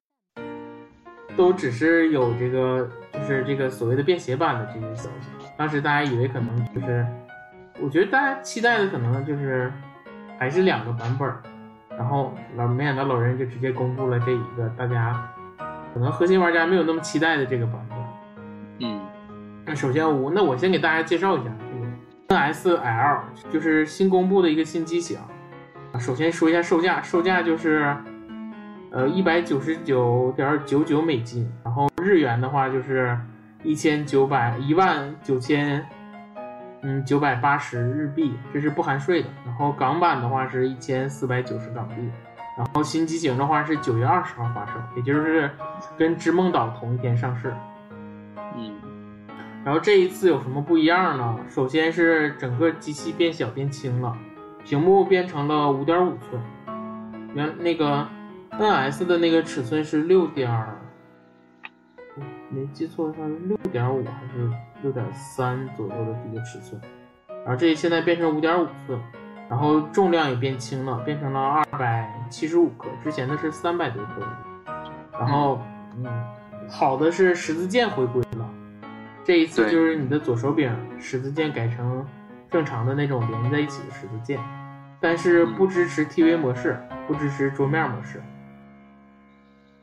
都只是有这个就是这个所谓的便携版的这些消息。当时大家以为可能就是，我觉得大家期待的可能就是还是两个版本儿，然后老没想到老人就直接公布了这一个大家可能核心玩家没有那么期待的这个版本。嗯，那首先我那我先给大家介绍一下这个 NSL，就是新公布的一个新机型。啊首先说一下售价，售价就是呃一百九十九点九九美金，然后日元的话就是一千九百一万九千嗯九百八十日币，这是不含税的。然后港版的话是一千四百九十港币。然后新机型的话是九月二十号发售，也就是跟织梦岛同一天上市。嗯，然后这一次有什么不一样呢？首先是整个机器变小变轻了，屏幕变成了五点五寸，原那个 NS 的那个尺寸是六点，没记错的话是六点五还是六点三左右的一个尺寸，然后这现在变成五点五寸，然后重量也变轻了，变成了二百七十五克，之前的是三百多克，然后嗯，好的是十字键回归了。这一次就是你的左手柄十字键改成正常的那种连在一起的十字键，但是不支持 TV 模式，不支持桌面模式，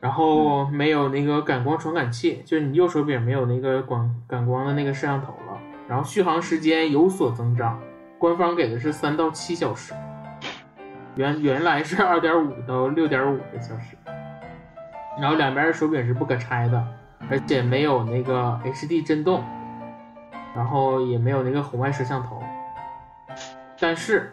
然后没有那个感光传感器，就是你右手柄没有那个光感光的那个摄像头了。然后续航时间有所增长，官方给的是三到七小时，原原来是二点五到六点五个小时。然后两边的手柄是不可拆的，而且没有那个 HD 震动，然后也没有那个红外摄像头。但是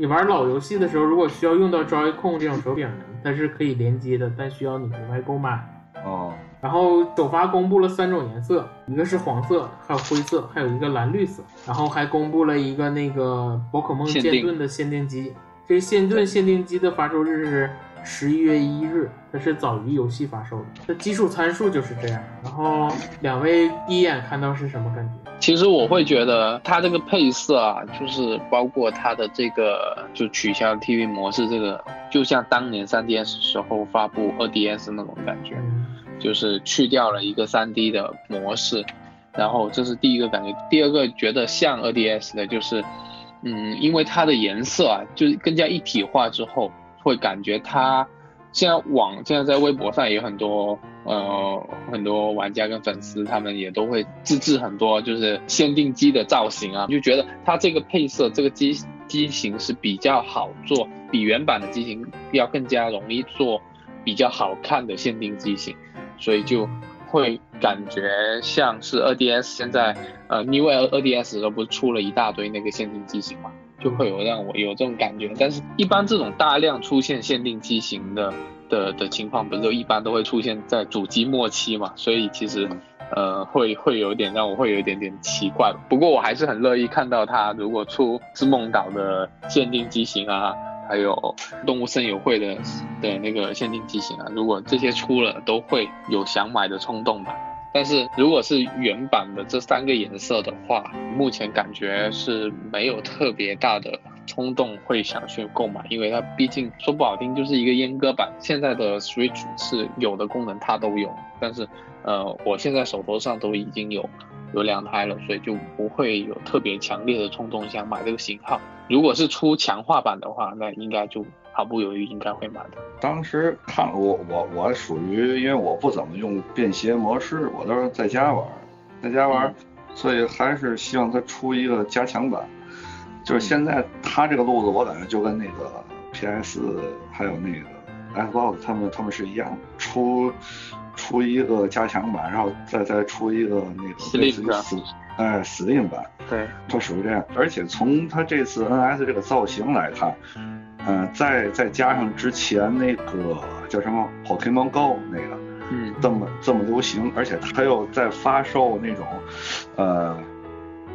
你玩老游戏的时候，如果需要用到 Joy-Con 这种手柄呢，它是可以连接的，但需要你额外购买。哦，然后首发公布了三种颜色，一个是黄色，还有灰色，还有一个蓝绿色。然后还公布了一个那个宝可梦剑盾的限定机，这个剑盾限定机的发售日是十一月一日，它是早于游戏发售的。它基础参数就是这样。然后两位第一眼看到是什么感觉？其实我会觉得它这个配色啊，就是包括它的这个就取消 TV 模式，这个就像当年 3DS 时候发布 2DS 那种感觉。嗯就是去掉了一个 3D 的模式，然后这是第一个感觉。第二个觉得像 2DS 的就是，嗯，因为它的颜色啊，就是更加一体化之后，会感觉它现在网现在在微博上也有很多呃很多玩家跟粉丝，他们也都会自制很多就是限定机的造型啊，就觉得它这个配色这个机机型是比较好做，比原版的机型要更加容易做比较好看的限定机型。所以就会感觉像是 2DS 现在呃 New 2DS 都不是出了一大堆那个限定机型嘛，就会有让我有这种感觉。但是，一般这种大量出现限定机型的的的情况，不是一般都会出现在主机末期嘛？所以其实呃会会有点让我会有一点点奇怪。不过我还是很乐意看到它如果出织梦岛的限定机型啊。还有动物森友会的的那个限定机型啊，如果这些出了，都会有想买的冲动吧。但是如果是原版的这三个颜色的话，目前感觉是没有特别大的冲动会想去购买，因为它毕竟说不好听就是一个阉割版。现在的 Switch 是有的功能它都有，但是呃，我现在手头上都已经有。有两台了，所以就不会有特别强烈的冲动想买这个型号。如果是出强化版的话，那应该就毫不犹豫应该会买的。当时看我我我属于因为我不怎么用便携模式，我都是在家玩，在家玩，所以还是希望它出一个加强版。就是现在它这个路子，我感觉就跟那个 PS 还有那个 Xbox 他们他们是一样出。出一个加强版，然后再再出一个那个类似于死哎死定版，对，它属于这样。而且从它这次 NS 这个造型来看，嗯，再再加上之前那个叫什么 Pokemon Go 那个，嗯，这么这么流行，而且它又在发售那种，呃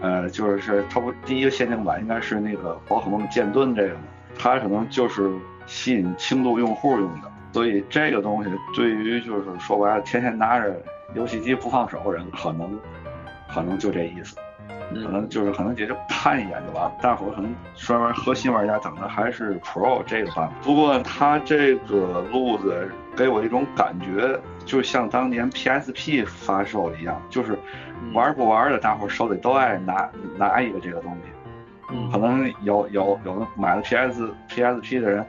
呃，就是它不第一个限定版应该是那个宝可梦剑盾这个嘛，它可能就是吸引轻度用户用的。所以这个东西对于就是说白了，天天拿着游戏机不放手的人，可能可能就这意思，可能就是可能也就看一眼就完了。大伙可能专门核心玩家等的还是 Pro 这个版本。不过它这个路子给我一种感觉，就像当年 PSP 发售一样，就是玩不玩的大伙手里都爱拿拿一个这个东西。可能有有有的买了 PS PSP 的人。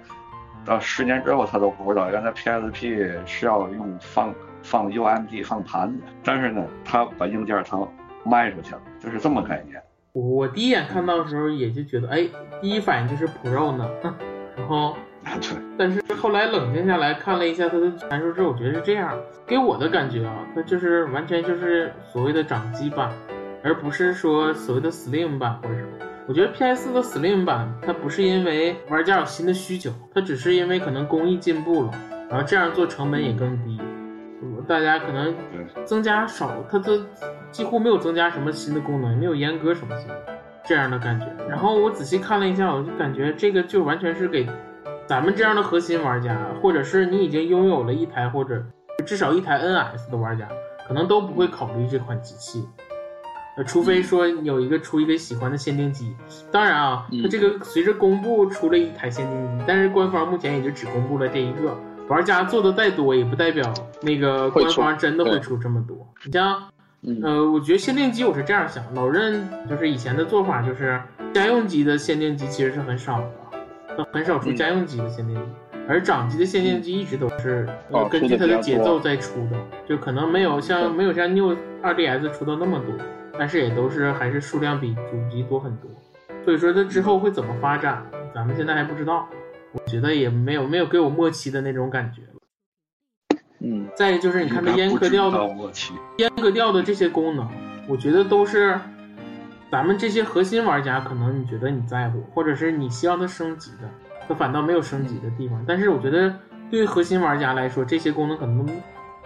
到十年之后，他都不知道原来 PSP 是要用放放 UMD 放盘的，但是呢，他把硬件他卖出去了，就是这么概念。我第一眼看到的时候也就觉得，哎，第一反应就是 Pro 呢，然后，对，但是后来冷静下来看了一下它的参数之后，我觉得是这样，给我的感觉啊，它就是完全就是所谓的掌机版，而不是说所谓的 Slim 版或者什么。我觉得 PS 的 Slim 版，它不是因为玩家有新的需求，它只是因为可能工艺进步了，然后这样做成本也更低，大家可能增加少，它都几乎没有增加什么新的功能，没有阉割什么新的这样的感觉。然后我仔细看了一下，我就感觉这个就完全是给咱们这样的核心玩家，或者是你已经拥有了一台或者至少一台 NS 的玩家，可能都不会考虑这款机器。呃，除非说有一个出一个喜欢的限定机，当然啊，它这个随着公布出了一台限定机，但是官方目前也就只公布了这一个。玩家做的再多，也不代表那个官方真的会出这么多。你像，呃，我觉得限定机我是这样想，老任就是以前的做法就是家用机的限定机其实是很少的，很少出家用机的限定机，而掌机的限定机一直都是根据它的节奏在出的，就可能没有像没有像 New 2DS 出的那么多。但是也都是还是数量比主机多很多，所以说它之后会怎么发展，咱们现在还不知道。我觉得也没有没有给我默契的那种感觉嗯，再就是你看它阉割掉的阉割掉的这些功能，我觉得都是咱们这些核心玩家可能你觉得你在乎，或者是你希望它升级的，它反倒没有升级的地方。但是我觉得对于核心玩家来说，这些功能可能。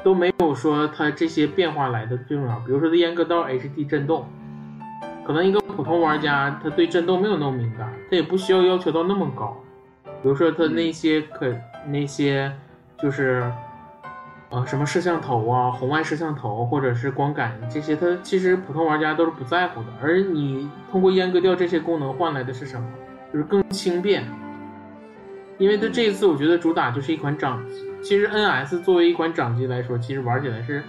都没有说它这些变化来的最重要，比如说它阉割到 HD 震动，可能一个普通玩家他对震动没有那么敏感，他也不需要要求到那么高。比如说它那些可那些就是呃什么摄像头啊、红外摄像头或者是光感这些，它其实普通玩家都是不在乎的。而你通过阉割掉这些功能换来的是什么？就是更轻便。因为它这一次我觉得主打就是一款掌机。其实 NS 作为一款掌机来说，其实玩起来是，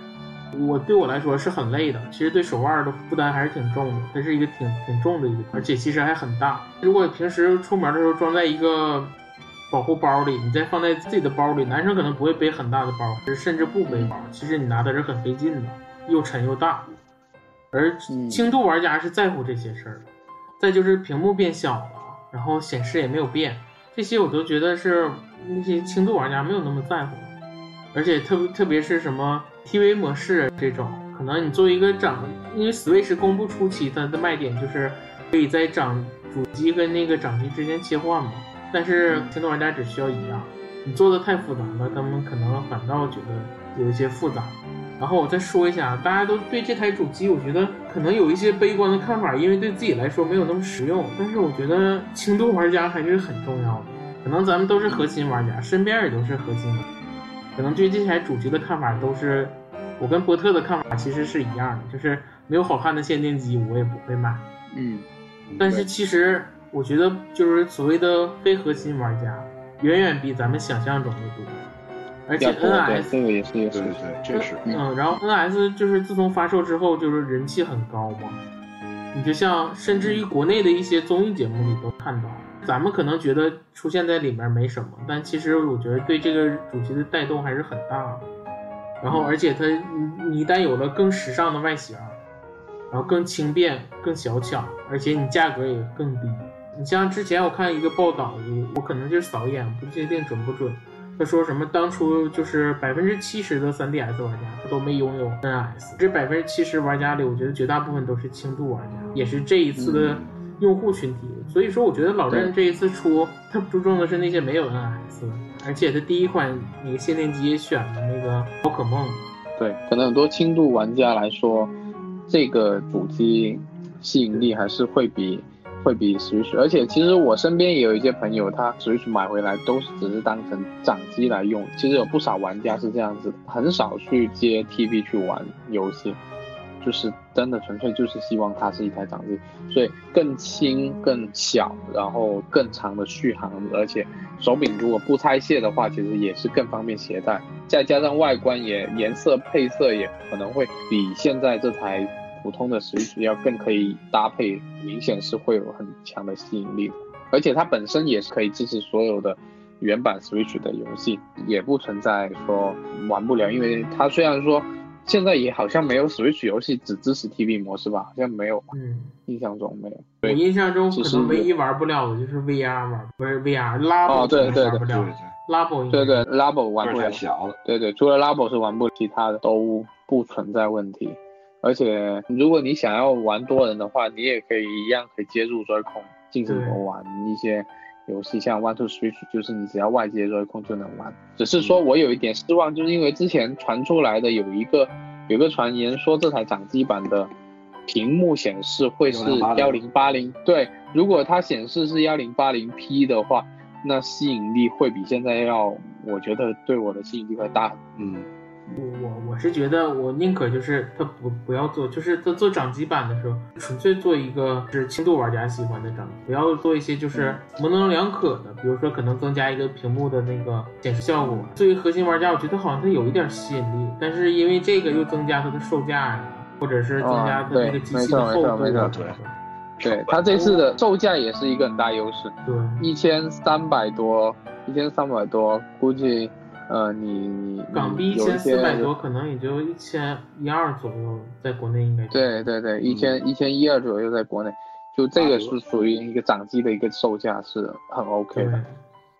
我对我来说是很累的。其实对手腕的负担还是挺重的，它是一个挺挺重的一个，而且其实还很大。如果平时出门的时候装在一个保护包里，你再放在自己的包里，男生可能不会背很大的包，甚至不背包。其实你拿的是很费劲的，又沉又大。而轻度玩家是在乎这些事儿的。再就是屏幕变小了，然后显示也没有变，这些我都觉得是。那些轻度玩家没有那么在乎，而且特别特别是什么 TV 模式这种，可能你作为一个掌，因为 Switch 公布初期它的卖点就是可以在掌主机跟那个掌机之间切换嘛，但是轻度玩家只需要一样，你做的太复杂了，他们可能反倒觉得有一些复杂。然后我再说一下，大家都对这台主机，我觉得可能有一些悲观的看法，因为对自己来说没有那么实用。但是我觉得轻度玩家还是很重要的。可能咱们都是核心玩家，身边也都是核心玩家，可能对这台主机的看法都是，我跟波特的看法其实是一样的，就是没有好看的限定机我也不会买。嗯，但是其实我觉得，就是所谓的非核心玩家，远远比咱们想象中的多。而且要多对 NS 这个也是一个对确实。嗯，然后 NS 就是自从发售之后，就是人气很高嘛。你就像甚至于国内的一些综艺节目里都看到，咱们可能觉得出现在里面没什么，但其实我觉得对这个主题的带动还是很大的。然后而且它你你一旦有了更时尚的外形，然后更轻便、更小巧，而且你价格也更低。你像之前我看一个报道，我我可能就是扫一眼，不确定准不准。他说什么？当初就是百分之七十的 3DS 玩家他都没拥有 NS，这百分之七十玩家里，我觉得绝大部分都是轻度玩家，也是这一次的用户群体。所以说，我觉得老任这一次出，他注重的是那些没有 NS 的，而且他第一款那个限定机也选了那个宝可梦。对，可能很多轻度玩家来说，这个主机吸引力还是会比会比 Switch，而且其实我身边也有一些朋友，他 Switch 买回来都是只是当成掌机来用。其实有不少玩家是这样子，很少去接 TV 去玩游戏，就是真的纯粹就是希望它是一台掌机，所以更轻、更小，然后更长的续航，而且手柄如果不拆卸的话，其实也是更方便携带。再加上外观也颜色配色也可能会比现在这台普通的 Switch 要更可以搭配，明显是会有很强的吸引力的。而且它本身也是可以支持所有的原版 Switch 的游戏，也不存在说玩不了，因为它虽然说现在也好像没有 Switch 游戏只支持 TV 模式吧，好像没有，嗯，印象中没有。我对，印象中可只是能唯一玩不了的就是 VR 玩，不是 VR 哦对对玩不了对对对对，Labo 玩不了太小了，对对，除了 Labo 是玩不，其他的都不存在问题。而且如果你想要玩多人的话，你也可以一样可以接入 Joy-Con 进行玩一些游戏，像 One to Switch，就是你只要外接 Joy-Con 就能玩。只是说我有一点失望，就是因为之前传出来的有一个有个传言说这台掌机版的屏幕显示会是幺零八零，对，如果它显示是幺零八零 P 的话，那吸引力会比现在要，我觉得对我的吸引力会大。嗯，我我我是觉得，我宁可就是他不不要做，就是他做掌机版的时候，纯粹做一个是轻度玩家喜欢的掌机，不要做一些就是模棱两可的，比如说可能增加一个屏幕的那个显示效果。作为核心玩家，我觉得好像它有一点吸引力，但是因为这个又增加它的售价呀，或者是增加它那个机器的厚度对对它这次的售价也是一个很大优势，对。一千三百多，一千三百多，估计呃你你港币一千四百多，可能也就一千一二左右，在国内应该就对对对，一千一千一二左右在国内，就这个是属于一个掌机的一个售价是很 OK。的，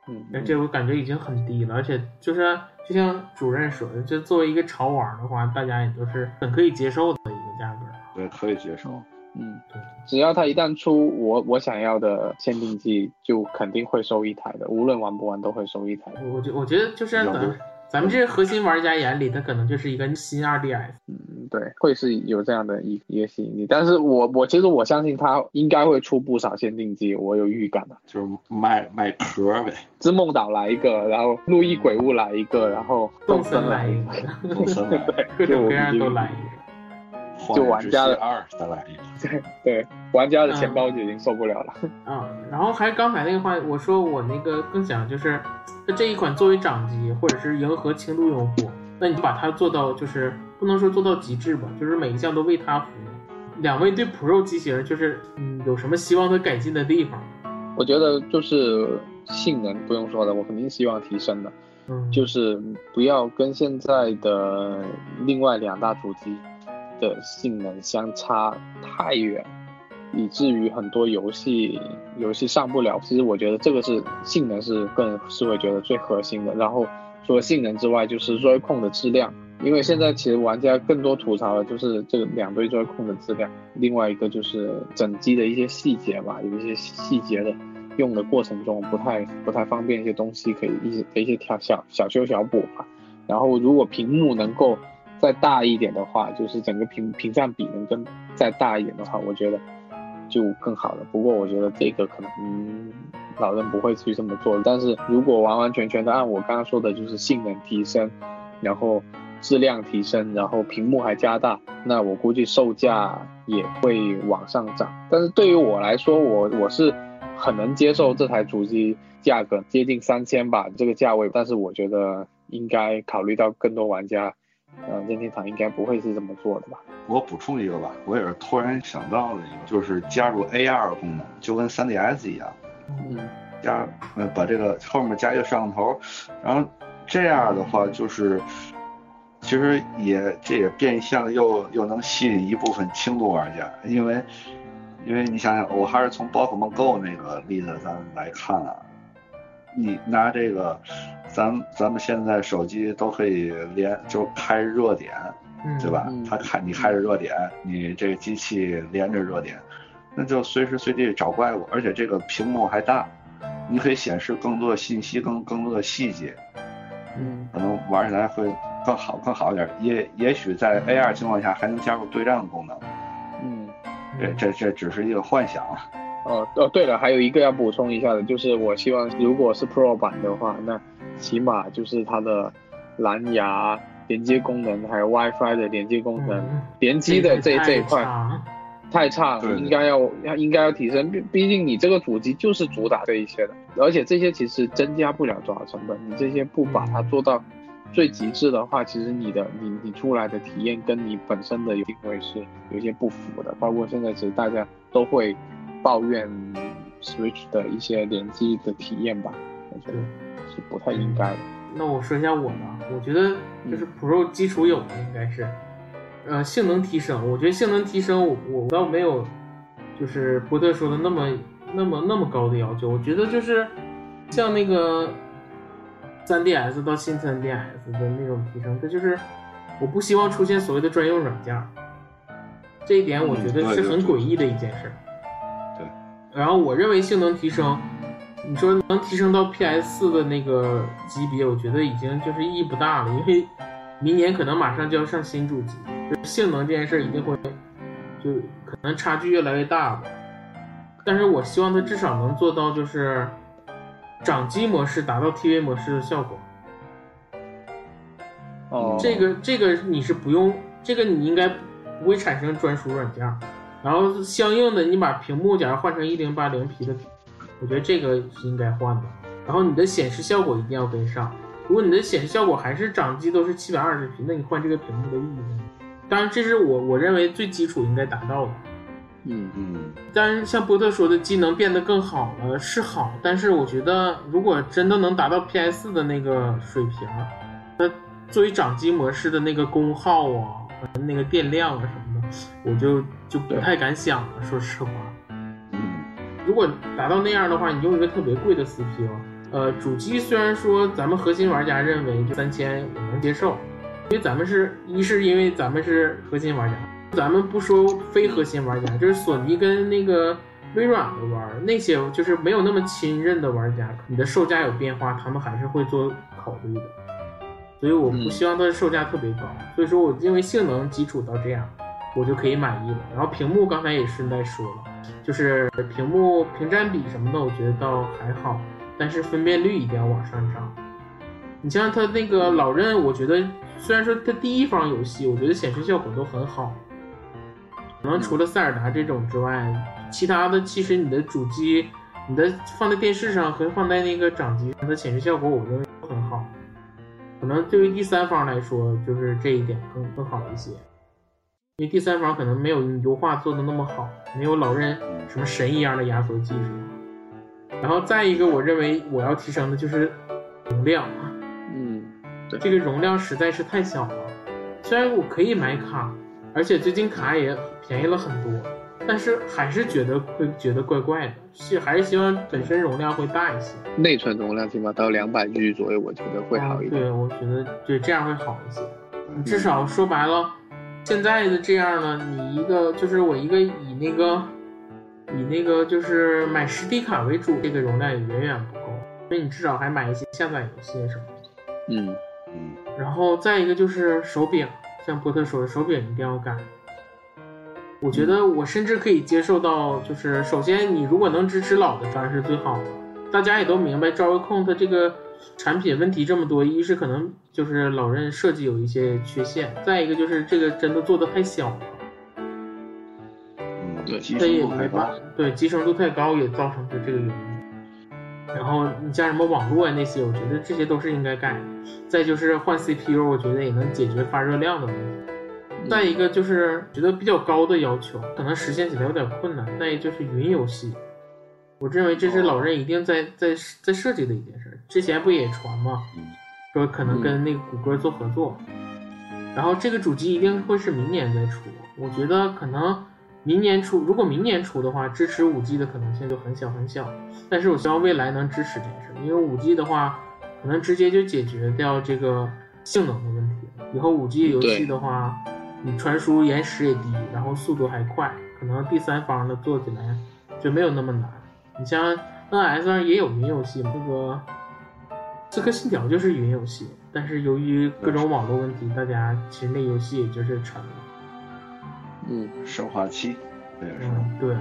嗯，而且我感觉已经很低了，而且就是就像主任说的，就作为一个潮玩的话，大家也都是很可以接受的一个价格。对，可以接受。嗯对，只要它一旦出我我想要的限定机，就肯定会收一台的，无论玩不玩都会收一台。我我觉我觉得就是咱们咱们这些核心玩家眼里，它可能就是一个新 2DS。嗯，对，会是有这样的一一个吸引力。但是我我其实我相信它应该会出不少限定机，我有预感的。就是卖卖壳呗，织梦岛来一个，然后路易鬼物来一个，然后动森森来一一个，个，动森来，(laughs) 各种各样都来一个。荒野之息二再来一个，对，玩家的钱包就已经受不了了。(laughs) 嗯、然后还刚才那个话，我说我那个更想就是，它这一款作为掌机或者是迎合轻度用户，那你就把它做到就是不能说做到极致吧，就是每一项都为它服务。两位对 Pro 机型就是嗯有什么希望它改进的地方？我觉得就是性能不用说的，我肯定希望提升的，嗯，就是不要跟现在的另外两大主机的性能相差太远，以至于很多游戏游戏上不了。其实我觉得这个是性能是更是会觉得最核心的，然后除了性能之外，就是 Joy-Con 的质量。因为现在其实玩家更多吐槽的就是这两对 Joy-Con 的质量，另外一个就是整机的一些细节吧，有一些细节的用的过程中不太不太方便，一些东西可以一些一些调小小修小补吧。然后如果屏幕能够再大一点的话，就是整个屏屏占比能更再大一点的话，我觉得就更好了。不过我觉得这个可能、老人不会去这么做，但是如果完完全全的按我刚刚说的，就是性能提升，然后质量提升，然后屏幕还加大，那我估计售价也会往上涨。但是对于我来说，我我是很能接受这台主机价格接近三千吧这个价位，但是我觉得应该考虑到更多玩家。呃，任天堂应该不会是这么做的吧？我补充一个吧，我也是突然想到的一个，就是加入 AR 功能，就跟 3DS 一样，嗯加呃把这个后面加一个摄像头，然后这样的话就是，其实也这也变相又又能吸引一部分轻度玩家，因为因为你想想，我还是从宝可梦 Go 那个例子咱来看啊，你拿这个，咱咱们现在手机都可以连就开热点，嗯，对吧嗯？它开你开着热点，你这个机器连着热点，那就随时随地找怪物，而且这个屏幕还大，你可以显示更多的信息，更更多的细节，嗯可能玩起来会更好更好一点。也也许在 AR 情况下还能加入对战功能，嗯。这这这只是一个幻想啊。哦哦，对了，还有一个要补充一下的，就是我希望如果是 Pro 版的话，那起码就是它的蓝牙连接功能，还有 WiFi 的连接功能，嗯联机的这这一块太差了，应该要要应该要提升。毕毕竟你这个主机就是主打这一些的，而且这些其实增加不了多少成本，你这些不把它做到最极致的话，其实你的你你出来的体验跟你本身的定位是有些不符的。包括现在其实大家都会抱怨 Switch 的一些联机的体验吧，我觉得是不太应该的。那我说一下我的，啊我觉得就是 Pro 基础有的应该是，呃，性能提升，我觉得性能提升我我倒没有，就是波特说的那么那么那么高的要求，我觉得就是像那个 3DS 到新 3DS 的那种提升，它就是我不希望出现所谓的专用软件，这一点我觉得是很诡异的一件事儿。对，然后我认为性能提升，你说能提升到 PS 四的那个级别，我觉得已经就是意义不大了，因为明年可能马上就要上新主机，就是性能这件事一定会就可能差距越来越大吧。但是我希望它至少能做到就是掌机模式达到 TV 模式的效果。哦，这个这个你是不用，这个你应该不会产生专属软件儿，然后相应的你把屏幕假如换成一零八零 P 的，我觉得这个是应该换的。然后你的显示效果一定要跟上，如果你的显示效果还是掌机都是七百二十 P，那你换这个屏幕的意义呢？当然，这是我我认为最基础应该达到的。嗯嗯，当然，像波特说的，机能变得更好了是好，但是我觉得如果真的能达到 PS 的那个水平，那作为掌机模式的那个功耗啊、那个电量啊什么的，我就就不太敢想了。说实话，嗯，如果达到那样的话，你用一个特别贵的 CPU，呃，主机虽然说咱们核心玩家认为就三千我能接受，因为咱们是一是因为咱们是核心玩家，咱们不说非核心玩家，就是索尼跟那个微软的玩儿那些就是没有那么亲任的玩家，你的售价有变化，他们还是会做考虑的。所以我不嗯希望它的售价特别高，所以说我因为性能基础到这样，我就可以满意了。然后屏幕刚才也顺带说了，就是屏幕屏占比什么的，我觉得倒还好，但是分辨率一定要往上涨。你像它那个老任，我觉得虽然说它第一方游戏，我觉得显示效果都很好，可能除了塞尔达这种之外，其他的其实你的主机、你的放在电视上和放在那个掌机上的显示效果，我认为都很好。可能对于第三方来说，就是这一点更更好一些，因为第三方可能没有优化做的那么好，没有老任什么神一样的压缩技术。然后再一个，我认为我要提升的就是容量，嗯，这个容量实在是太小了。虽然我可以买卡，而且最近卡也便宜了很多，但是还是觉得会觉得怪怪的，是还是希望本身容量会大一些，内存容量起码到两百 G 左右，我觉得会好一点。嗯对，我觉得对这样会好一些。至少说白了，现在的这样呢，你一个就是我一个以那个以那个就是买实体卡为主，这个容量也远远不够，所以你至少还买一些下载游戏什么的。嗯，嗯，然后再一个就是手柄，像波特说的，手柄一定要改。我觉得我甚至可以接受到，就是首先你如果能支持老的，当然是最好的。大家也都明白 Joy-Con 它这个产品问题这么多，一是可能就是老任设计有一些缺陷，再一个就是这个真的做的太小了，嗯，对集它也成度太高没办，对集成度太高也造成的这个原因。然后你像什么网络啊那些，我觉得这些都是应该改。再就是换 CPU，我觉得也能解决发热量的问题。再一个就是觉得比较高的要求，可能实现起来有点困难。再一个就是云游戏，我认为这是老任一定在在在设计的一件事儿。之前不也传吗？嗯说可能跟那个谷歌做合作，然后这个主机一定会是明年再出。我觉得可能明年出，如果明年出的话，支持五 G 的可能性就很小很小。但是我希望未来能支持这件事，因为五 G 的话，可能直接就解决掉这个性能的问题。以后五 G 游戏的话，你传输延时也低，然后速度还快，可能第三方的做起来就没有那么难。你像 NS 上也有云游戏嘛，那个《刺客信条》就是云游戏，但是由于各种网络问题，大家其实那游戏也就是沉了。嗯，生化七，这也是。嗯，对，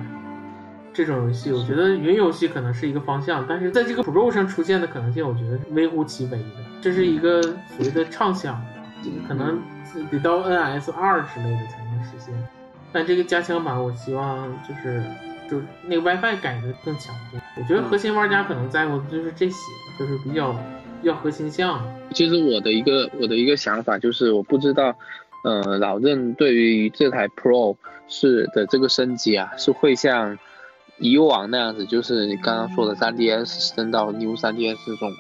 这种游戏，我觉得云游戏可能是一个方向，但是在这个 Pro 上出现的可能性，我觉得是微乎其微的。这是一个所谓的畅想，这个可能得到 NS 二之类的才能实现。但这个加强版，我希望就是就是那个 WiFi 改的更强劲。我觉得核心玩家可能在乎的就是这些，就是比较比较核心项。其实我的一个我的一个想法就是，我不知道，呃，老任对于这台 Pro 是的这个升级啊，是会像以往那样子，就是你刚刚说的 3DS 升到 New 3DS 这种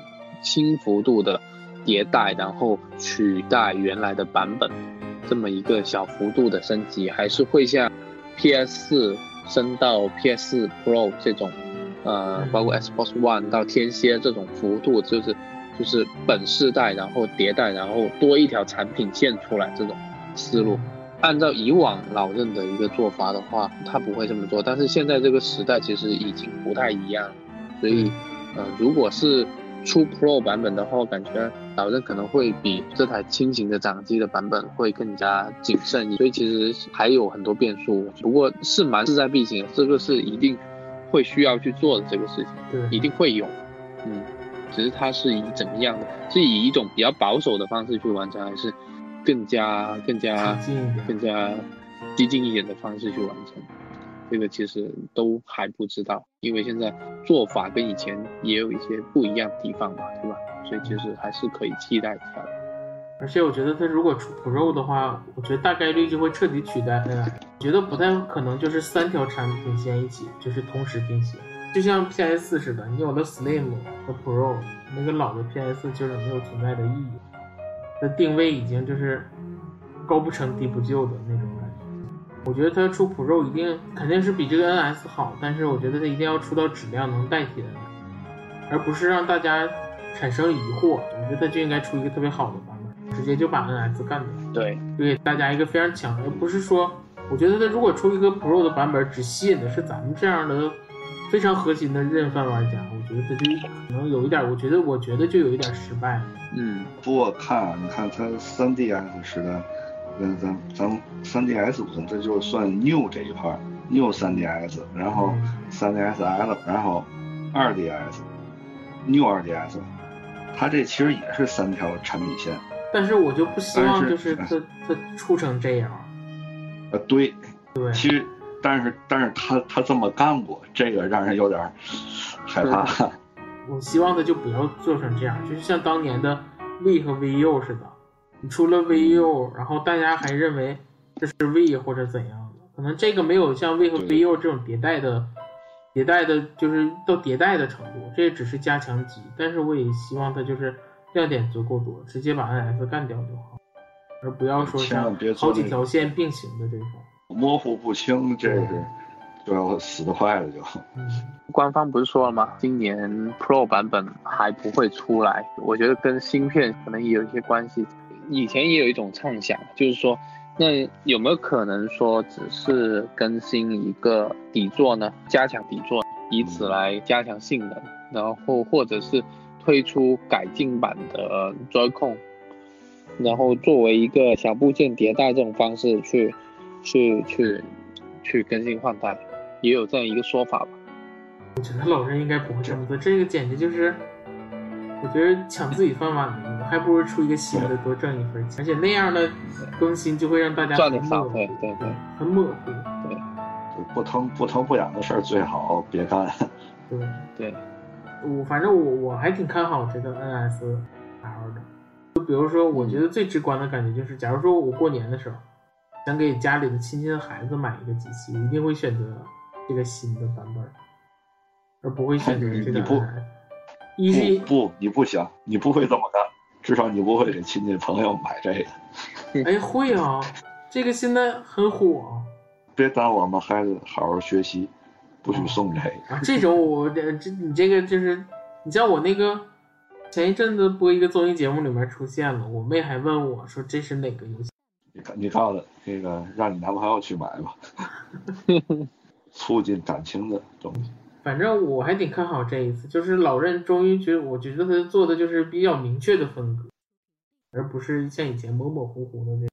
轻幅度的迭代，然后取代原来的版本这么一个小幅度的升级，还是会像 PS 4升到 PS 4 Pro 这种，呃，包括 Xbox One 到天蝎这种幅度，就是就是本世代，然后迭代，然后多一条产品线出来这种思路。按照以往老任的一个做法的话，他不会这么做。但是现在这个时代其实已经不太一样了，所以，呃，如果是出 Pro 版本的话，我感觉老任可能会比这台轻型的掌机的版本会更加谨慎。所以其实还有很多变数，不过是蛮势在必行的，这个是一定会需要去做的这个事情。对，一定会有，嗯，只是它是以怎么样的，是以一种比较保守的方式去完成，还是更加更加激进一点更加激进一点的方式去完成？这个其实都还不知道，因为现在做法跟以前也有一些不一样的地方嘛，对吧？所以其实还是可以期待一下的。而且我觉得它如果出 Pro 的话，我觉得大概率就会彻底取代。我觉得不太可能就是三条产品线一起就是同时并行，就像 PS 似的，你有了 Slim 和 Pro，那个老的 PS 就是没有存在的意义。它定位已经就是高不成低不就的那种感觉。我觉得它出 Pro 一定肯定是比这个 NS 好，但是我觉得它一定要出到质量能代替的而不是让大家产生疑惑。我觉得它就应该出一个特别好的版本，直接就把 NS 干掉。对，就给大家一个非常强，而不是说，我觉得它如果出一个 Pro 的版本，只吸引的是咱们这样的非常核心的认饭玩家，我觉得它就可能有一点，我觉得我觉得就有一点失败了。嗯，不过看啊，你看它 3DS 时代，跟咱咱 3DS 不算，这就算 New 这一块，New 3DS，然后 3DSL，然后 2DS，New 2DS，它这其实也是三条产品线。但是我就不希望就是它它出成这样。呃，对，对，其实但是但是他他这么干过，这个让人有点害怕。(laughs) 我希望他就不要做成这样，就是像当年的 V 和 VU 似的，你出了 VU，然后大家还认为这是 V 或者怎样的，可能这个没有像 V 和对 VU 这种迭代的，迭代的就是到迭代的程度，这只是加强级，但是我也希望它就是亮点足够多，直接把 NS 干掉就好，而不要说像好几条线并行的这种。模糊不清，这是对，我死得快了就。嗯，官方不是说了吗？今年 Pro 版本还不会出来，我觉得跟芯片可能也有一些关系。以前也有一种畅想，就是说，那有没有可能说只是更新一个底座呢？加强底座，以此来加强性能，然后或者是推出改进版的 Joy-Con，然后作为一个小部件迭代这种方式去去去去更新换代，也有这样一个说法吧。我觉得老人应该不会这么做，这个简直就是，我觉得抢自己饭碗的还不如出一个新的多挣一份钱，而且那样的更新就会让大家很模糊对对对很模糊。就不疼不疼不痒的事儿最好别干。(laughs) 对，对，我反正我我还挺看好这个 NSL 的。就比如说，我觉得最直观的感觉就是，假如说我过年的时候想给家里的亲戚的孩子买一个机器，一定会选择这个新的版本，而不会选择这个你不。一不不，你不行，你不会这么干，至少你不会给亲戚朋友买这个。哎会啊，这个现在很火啊。(laughs) 别耽误我们孩子好好学习，不许送这个。啊，这种我这这你这个就是，你像我那个前一阵子播一个综艺节目里面出现了，我妹还问我说这是哪个游戏？你告你告诉他，那个让你男朋友去买吧，(laughs) 促进感情的东西。反正我还挺看好这一次，就是老任终于觉得，我觉得他做的就是比较明确的风格，而不是像以前模模糊糊的那种。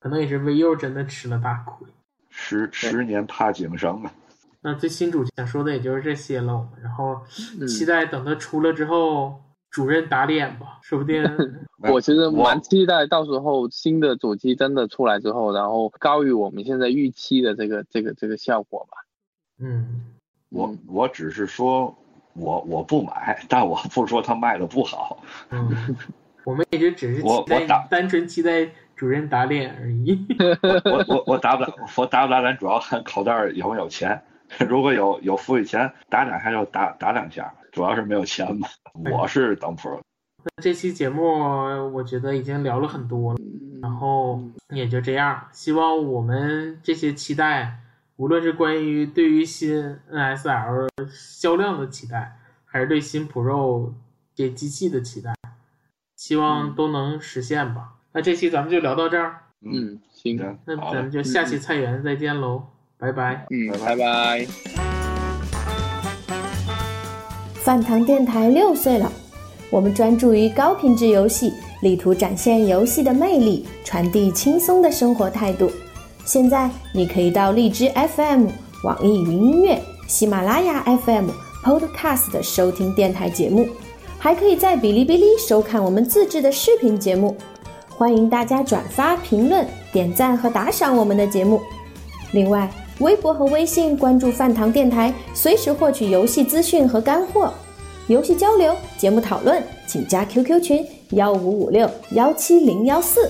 可能也是 VU 真的吃了大亏。十十年怕井绳啊！那最新主想说的也就是这些了，然后嗯期待等它出了之后，主任打脸吧，说不定 (laughs) 我其实蛮期待到时候新的主机真的出来之后，然后高于我们现在预期的这个这个这个效果吧。嗯，我我只是说我我不买，但我不说他卖的不好。嗯，我们也就只是期待我我打单纯期待主任打脸而已。我我我打不打我打不打脸，主要看口袋儿有没有钱。如果有有富裕钱，打两下就打打两下，主要是没有钱嘛。我是等 pro，那这期节目我觉得已经聊了很多了，然后也就这样。希望我们这些期待，无论是关于对于新 NSL 销量的期待，还是对新 Pro 这机器的期待，希望都能实现吧。那这期咱们就聊到这儿，嗯，行，行那，咱们就下期菜园再见喽，拜拜。嗯，拜拜拜。饭堂电台六岁了，我们专注于高品质游戏，力图展现游戏的魅力，传递轻松的生活态度。现在你可以到荔枝 FM、网易云音乐、喜马拉雅 FM、Podcast 收听电台节目，还可以在哔哩哔哩收看我们自制的视频节目。欢迎大家转发、评论、点赞和打赏我们的节目。另外，微博和微信关注饭堂电台，随时获取游戏资讯和干货。游戏交流、节目讨论，请加 QQ 群幺五五六幺七零幺四。